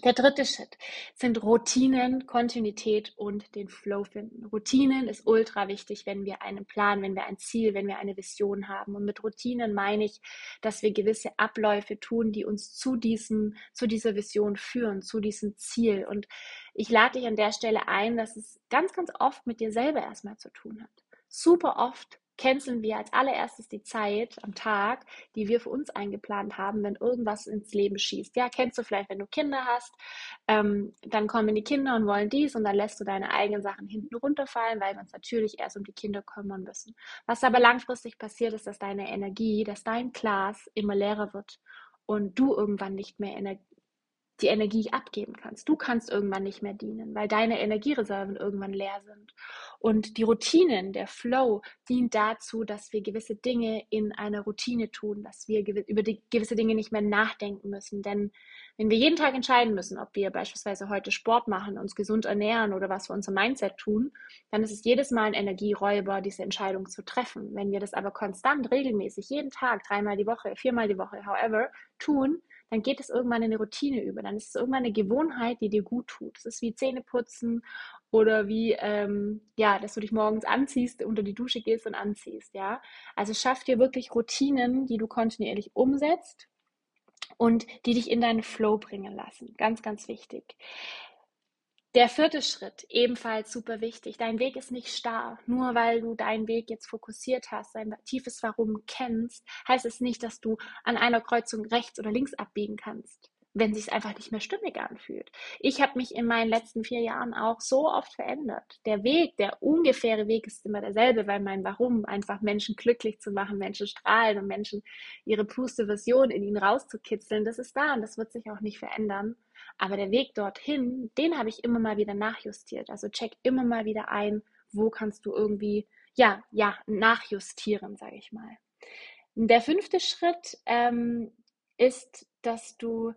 Der dritte Schritt sind Routinen, Kontinuität und den Flow finden. Routinen ist ultra wichtig, wenn wir einen Plan, wenn wir ein Ziel, wenn wir eine Vision haben. Und mit Routinen meine ich, dass wir gewisse Abläufe tun, die uns zu diesem, zu dieser Vision führen, zu diesem Ziel. Und ich lade dich an der Stelle ein, dass es ganz, ganz oft mit dir selber erstmal zu tun hat. Super oft canceln wir als allererstes die Zeit am Tag, die wir für uns eingeplant haben, wenn irgendwas ins Leben schießt. Ja, kennst du vielleicht, wenn du Kinder hast, ähm, dann kommen die Kinder und wollen dies und dann lässt du deine eigenen Sachen hinten runterfallen, weil wir uns natürlich erst um die Kinder kümmern müssen. Was aber langfristig passiert, ist, dass deine Energie, dass dein Glas immer leerer wird und du irgendwann nicht mehr Energie die Energie abgeben kannst. Du kannst irgendwann nicht mehr dienen, weil deine Energiereserven irgendwann leer sind. Und die Routinen, der Flow dient dazu, dass wir gewisse Dinge in einer Routine tun, dass wir über die gewisse Dinge nicht mehr nachdenken müssen. Denn wenn wir jeden Tag entscheiden müssen, ob wir beispielsweise heute Sport machen, uns gesund ernähren oder was für unser Mindset tun, dann ist es jedes Mal ein Energieräuber, diese Entscheidung zu treffen. Wenn wir das aber konstant, regelmäßig, jeden Tag, dreimal die Woche, viermal die Woche, however, tun, dann geht es irgendwann in eine Routine über. Dann ist es irgendwann eine Gewohnheit, die dir gut tut. Es ist wie Zähneputzen oder wie, ähm, ja, dass du dich morgens anziehst, unter die Dusche gehst und anziehst, ja. Also schaff dir wirklich Routinen, die du kontinuierlich umsetzt und die dich in deinen Flow bringen lassen. Ganz, ganz wichtig. Der vierte Schritt, ebenfalls super wichtig. Dein Weg ist nicht starr. Nur weil du deinen Weg jetzt fokussiert hast, dein tiefes Warum kennst, heißt es nicht, dass du an einer Kreuzung rechts oder links abbiegen kannst, wenn sich einfach nicht mehr stimmig anfühlt. Ich habe mich in meinen letzten vier Jahren auch so oft verändert. Der Weg, der ungefähre Weg ist immer derselbe, weil mein Warum einfach Menschen glücklich zu machen, Menschen strahlen und Menschen ihre puste Version in ihnen rauszukitzeln, das ist da und das wird sich auch nicht verändern. Aber der Weg dorthin, den habe ich immer mal wieder nachjustiert. Also check immer mal wieder ein, wo kannst du irgendwie, ja, ja, nachjustieren, sage ich mal. Der fünfte Schritt ähm, ist, dass du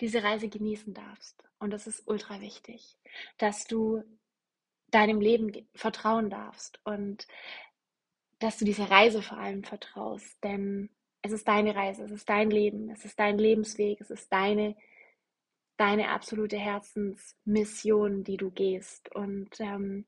diese Reise genießen darfst. Und das ist ultra wichtig, dass du deinem Leben vertrauen darfst und dass du dieser Reise vor allem vertraust. Denn es ist deine Reise, es ist dein Leben, es ist dein Lebensweg, es ist deine deine absolute Herzensmission, die du gehst. Und ähm,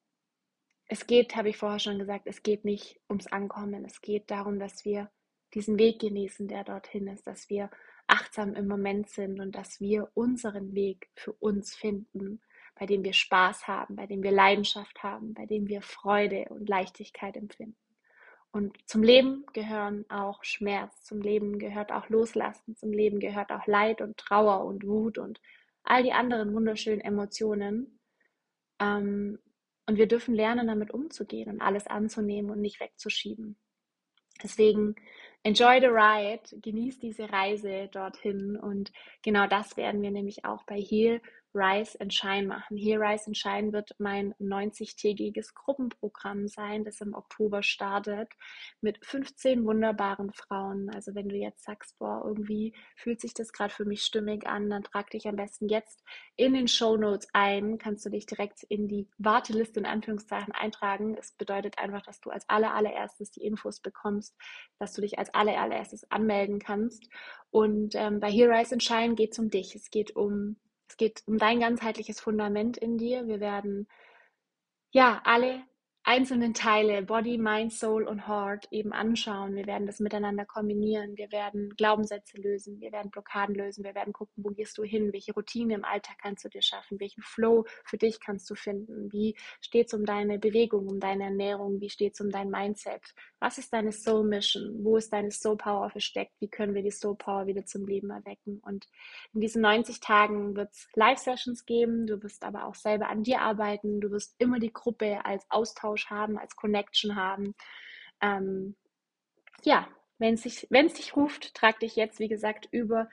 es geht, habe ich vorher schon gesagt, es geht nicht ums Ankommen. Es geht darum, dass wir diesen Weg genießen, der dorthin ist, dass wir achtsam im Moment sind und dass wir unseren Weg für uns finden, bei dem wir Spaß haben, bei dem wir Leidenschaft haben, bei dem wir Freude und Leichtigkeit empfinden. Und zum Leben gehören auch Schmerz, zum Leben gehört auch Loslassen, zum Leben gehört auch Leid und Trauer und Wut und all die anderen wunderschönen Emotionen. Ähm, und wir dürfen lernen, damit umzugehen und alles anzunehmen und nicht wegzuschieben. Deswegen enjoy the ride, genieß diese Reise dorthin. Und genau das werden wir nämlich auch bei Heal Rise and Shine machen. Hier Rise and Shine wird mein 90-tägiges Gruppenprogramm sein, das im Oktober startet mit 15 wunderbaren Frauen. Also wenn du jetzt sagst, boah, irgendwie fühlt sich das gerade für mich stimmig an, dann trag dich am besten jetzt in den Show Notes ein. Kannst du dich direkt in die Warteliste in Anführungszeichen eintragen. Es bedeutet einfach, dass du als aller allererstes die Infos bekommst, dass du dich als aller allererstes anmelden kannst. Und ähm, bei Here Rise and Shine geht es um dich. Es geht um es geht um dein ganzheitliches Fundament in dir. Wir werden ja alle einzelnen Teile, Body, Mind, Soul und Heart, eben anschauen. Wir werden das miteinander kombinieren. Wir werden Glaubenssätze lösen. Wir werden Blockaden lösen. Wir werden gucken, wo gehst du hin? Welche Routine im Alltag kannst du dir schaffen? Welchen Flow für dich kannst du finden? Wie steht es um deine Bewegung, um deine Ernährung? Wie steht es um dein Mindset? Was ist deine Soul Mission? Wo ist deine Soul Power versteckt? Wie können wir die Soul Power wieder zum Leben erwecken? Und in diesen 90 Tagen wird es Live-Sessions geben. Du wirst aber auch selber an dir arbeiten. Du wirst immer die Gruppe als Austausch Austausch haben, als Connection haben. Ähm, ja, wenn es dich, ruft, trag dich jetzt, wie gesagt, über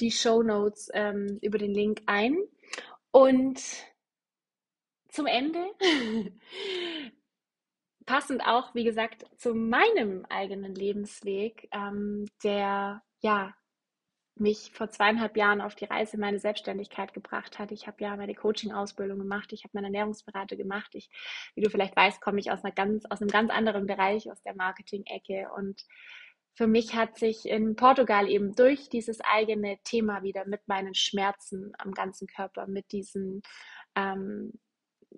die Show Notes, ähm, über den Link ein. Und zum Ende, passend auch, wie gesagt, zu meinem eigenen Lebensweg, ähm, der ja mich vor zweieinhalb Jahren auf die Reise meine Selbstständigkeit gebracht hat. Ich habe ja meine Coaching-Ausbildung gemacht, ich habe meine Ernährungsberater gemacht. Ich, wie du vielleicht weißt, komme ich aus, einer ganz, aus einem ganz anderen Bereich, aus der Marketing-Ecke. Und für mich hat sich in Portugal eben durch dieses eigene Thema wieder mit meinen Schmerzen am ganzen Körper, mit diesen ähm,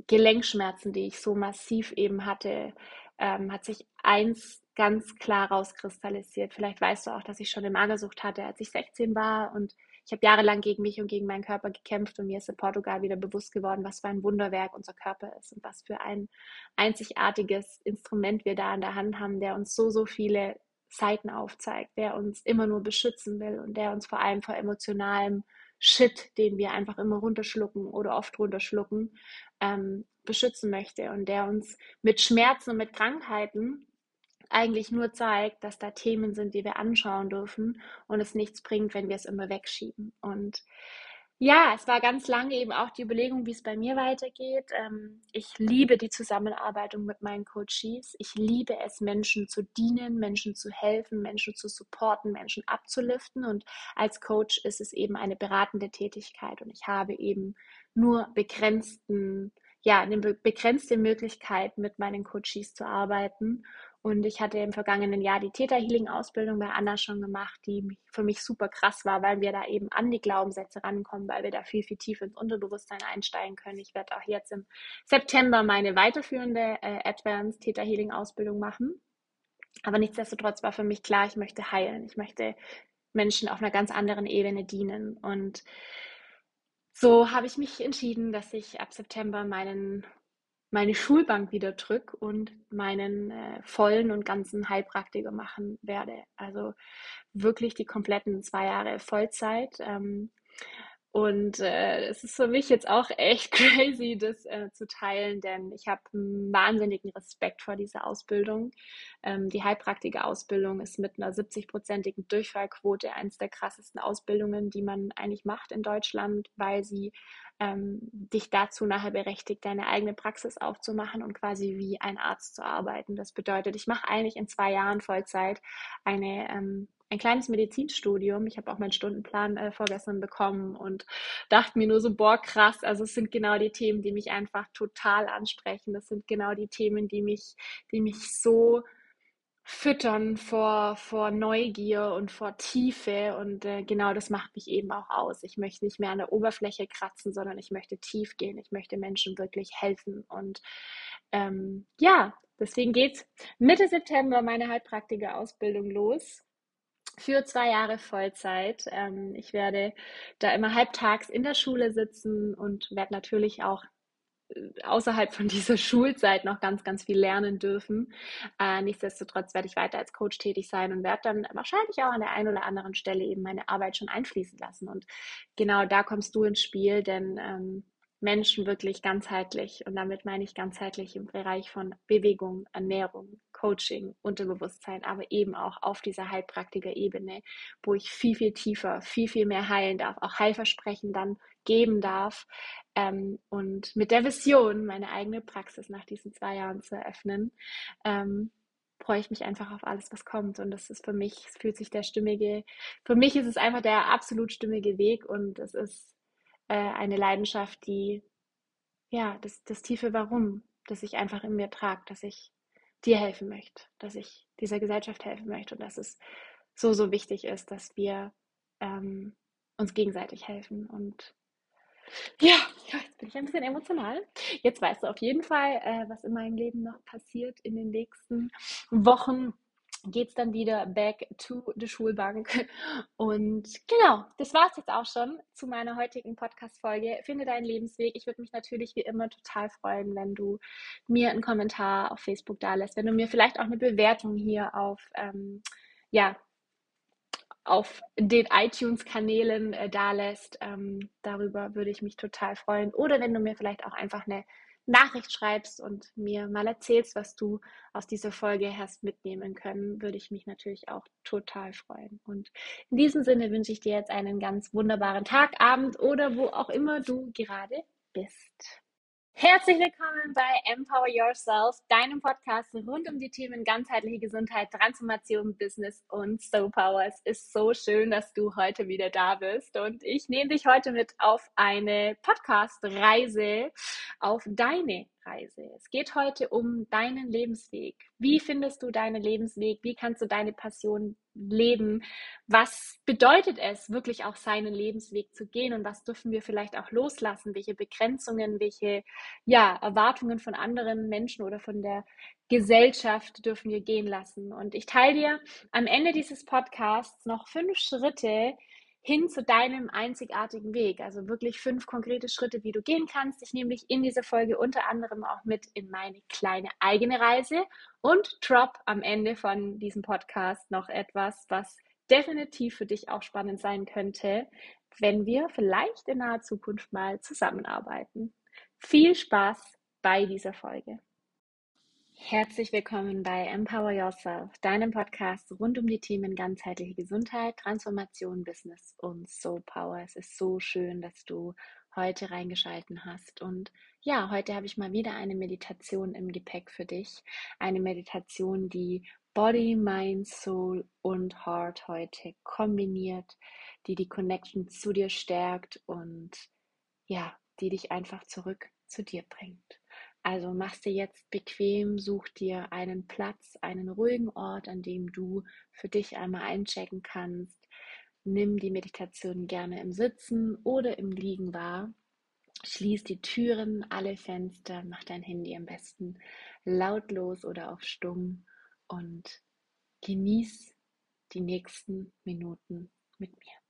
Gelenkschmerzen, die ich so massiv eben hatte, ähm, hat sich eins ganz klar rauskristallisiert. Vielleicht weißt du auch, dass ich schon eine Magersucht hatte, als ich 16 war und ich habe jahrelang gegen mich und gegen meinen Körper gekämpft und mir ist in Portugal wieder bewusst geworden, was für ein Wunderwerk unser Körper ist und was für ein einzigartiges Instrument wir da in der Hand haben, der uns so, so viele Seiten aufzeigt, der uns immer nur beschützen will und der uns vor allem vor emotionalem Shit, den wir einfach immer runterschlucken oder oft runterschlucken, ähm, beschützen möchte und der uns mit Schmerzen und mit Krankheiten eigentlich nur zeigt, dass da Themen sind, die wir anschauen dürfen und es nichts bringt, wenn wir es immer wegschieben. Und ja, es war ganz lange eben auch die Überlegung, wie es bei mir weitergeht. Ähm, ich liebe die Zusammenarbeit mit meinen Coaches. Ich liebe es, Menschen zu dienen, Menschen zu helfen, Menschen zu supporten, Menschen abzuliften. Und als Coach ist es eben eine beratende Tätigkeit. Und ich habe eben nur begrenzten, ja, eine begrenzte Möglichkeit, mit meinen Coaches zu arbeiten. Und ich hatte im vergangenen Jahr die Theta Healing Ausbildung bei Anna schon gemacht, die für mich super krass war, weil wir da eben an die Glaubenssätze rankommen, weil wir da viel, viel tiefer ins Unterbewusstsein einsteigen können. Ich werde auch jetzt im September meine weiterführende äh, Advanced Theta Healing Ausbildung machen. Aber nichtsdestotrotz war für mich klar, ich möchte heilen. Ich möchte Menschen auf einer ganz anderen Ebene dienen. Und so habe ich mich entschieden, dass ich ab September meinen meine Schulbank wieder drück und meinen äh, vollen und ganzen Heilpraktiker machen werde. Also wirklich die kompletten zwei Jahre Vollzeit. Ähm, und äh, es ist für mich jetzt auch echt crazy, das äh, zu teilen, denn ich habe wahnsinnigen Respekt vor dieser Ausbildung. Ähm, die Heilpraktiker-Ausbildung ist mit einer 70-prozentigen Durchfallquote eines der krassesten Ausbildungen, die man eigentlich macht in Deutschland, weil sie ähm, dich dazu nachher berechtigt, deine eigene Praxis aufzumachen und quasi wie ein Arzt zu arbeiten. Das bedeutet, ich mache eigentlich in zwei Jahren Vollzeit eine ähm, ein kleines Medizinstudium. Ich habe auch meinen Stundenplan äh, vorgestern bekommen und dachte mir nur so, boah, krass, also es sind genau die Themen, die mich einfach total ansprechen. Das sind genau die Themen, die mich, die mich so füttern vor, vor Neugier und vor Tiefe. Und äh, genau das macht mich eben auch aus. Ich möchte nicht mehr an der Oberfläche kratzen, sondern ich möchte tief gehen. Ich möchte Menschen wirklich helfen. Und ähm, ja, deswegen geht Mitte September meine Heilpraktiker-Ausbildung los für zwei Jahre Vollzeit. Ähm, ich werde da immer halbtags in der Schule sitzen und werde natürlich auch äh, außerhalb von dieser Schulzeit noch ganz, ganz viel lernen dürfen. Äh, nichtsdestotrotz werde ich weiter als Coach tätig sein und werde dann wahrscheinlich auch an der einen oder anderen Stelle eben meine Arbeit schon einfließen lassen. Und genau da kommst du ins Spiel, denn ähm, Menschen wirklich ganzheitlich. Und damit meine ich ganzheitlich im Bereich von Bewegung, Ernährung, Coaching, Unterbewusstsein, aber eben auch auf dieser Heilpraktiker-Ebene, wo ich viel, viel tiefer, viel, viel mehr heilen darf, auch Heilversprechen dann geben darf. Ähm, und mit der Vision, meine eigene Praxis nach diesen zwei Jahren zu eröffnen, ähm, freue ich mich einfach auf alles, was kommt. Und das ist für mich, es fühlt sich der stimmige, für mich ist es einfach der absolut stimmige Weg und es ist äh, eine Leidenschaft, die, ja, das, das tiefe Warum, das ich einfach in mir trage, dass ich dir helfen möchte, dass ich dieser Gesellschaft helfen möchte und dass es so, so wichtig ist, dass wir ähm, uns gegenseitig helfen. Und ja, jetzt bin ich ein bisschen emotional. Jetzt weißt du auf jeden Fall, äh, was in meinem Leben noch passiert in den nächsten Wochen geht es dann wieder back to the Schulbank. Und genau, das war es jetzt auch schon zu meiner heutigen Podcast-Folge. Finde deinen Lebensweg. Ich würde mich natürlich wie immer total freuen, wenn du mir einen Kommentar auf Facebook da lässt, wenn du mir vielleicht auch eine Bewertung hier auf, ähm, ja, auf den iTunes-Kanälen äh, da lässt. Ähm, darüber würde ich mich total freuen. Oder wenn du mir vielleicht auch einfach eine Nachricht schreibst und mir mal erzählst, was du aus dieser Folge hast mitnehmen können, würde ich mich natürlich auch total freuen. Und in diesem Sinne wünsche ich dir jetzt einen ganz wunderbaren Tag, Abend oder wo auch immer du gerade bist. Herzlich willkommen bei Empower Yourself, deinem Podcast rund um die Themen ganzheitliche Gesundheit, Transformation, Business und Soul Power. Es ist so schön, dass du heute wieder da bist und ich nehme dich heute mit auf eine Podcast-Reise, auf deine Reise. Es geht heute um deinen Lebensweg. Wie findest du deinen Lebensweg? Wie kannst du deine Passion leben? Was bedeutet es, wirklich auch seinen Lebensweg zu gehen? Und was dürfen wir vielleicht auch loslassen? Welche Begrenzungen, welche ja, Erwartungen von anderen Menschen oder von der Gesellschaft dürfen wir gehen lassen? Und ich teile dir am Ende dieses Podcasts noch fünf Schritte, hin zu deinem einzigartigen Weg. Also wirklich fünf konkrete Schritte, wie du gehen kannst. Ich nehme dich in dieser Folge unter anderem auch mit in meine kleine eigene Reise und drop am Ende von diesem Podcast noch etwas, was definitiv für dich auch spannend sein könnte, wenn wir vielleicht in naher Zukunft mal zusammenarbeiten. Viel Spaß bei dieser Folge. Herzlich willkommen bei Empower Yourself, deinem Podcast rund um die Themen ganzheitliche Gesundheit, Transformation, Business und Soul Power. Es ist so schön, dass du heute reingeschalten hast. Und ja, heute habe ich mal wieder eine Meditation im Gepäck für dich. Eine Meditation, die Body, Mind, Soul und Heart heute kombiniert, die die Connection zu dir stärkt und ja, die dich einfach zurück zu dir bringt. Also machst dir jetzt bequem, such dir einen Platz, einen ruhigen Ort, an dem du für dich einmal einchecken kannst. Nimm die Meditation gerne im Sitzen oder im Liegen wahr. Schließ die Türen, alle Fenster, mach dein Handy am besten lautlos oder auf stumm und genieß die nächsten Minuten mit mir.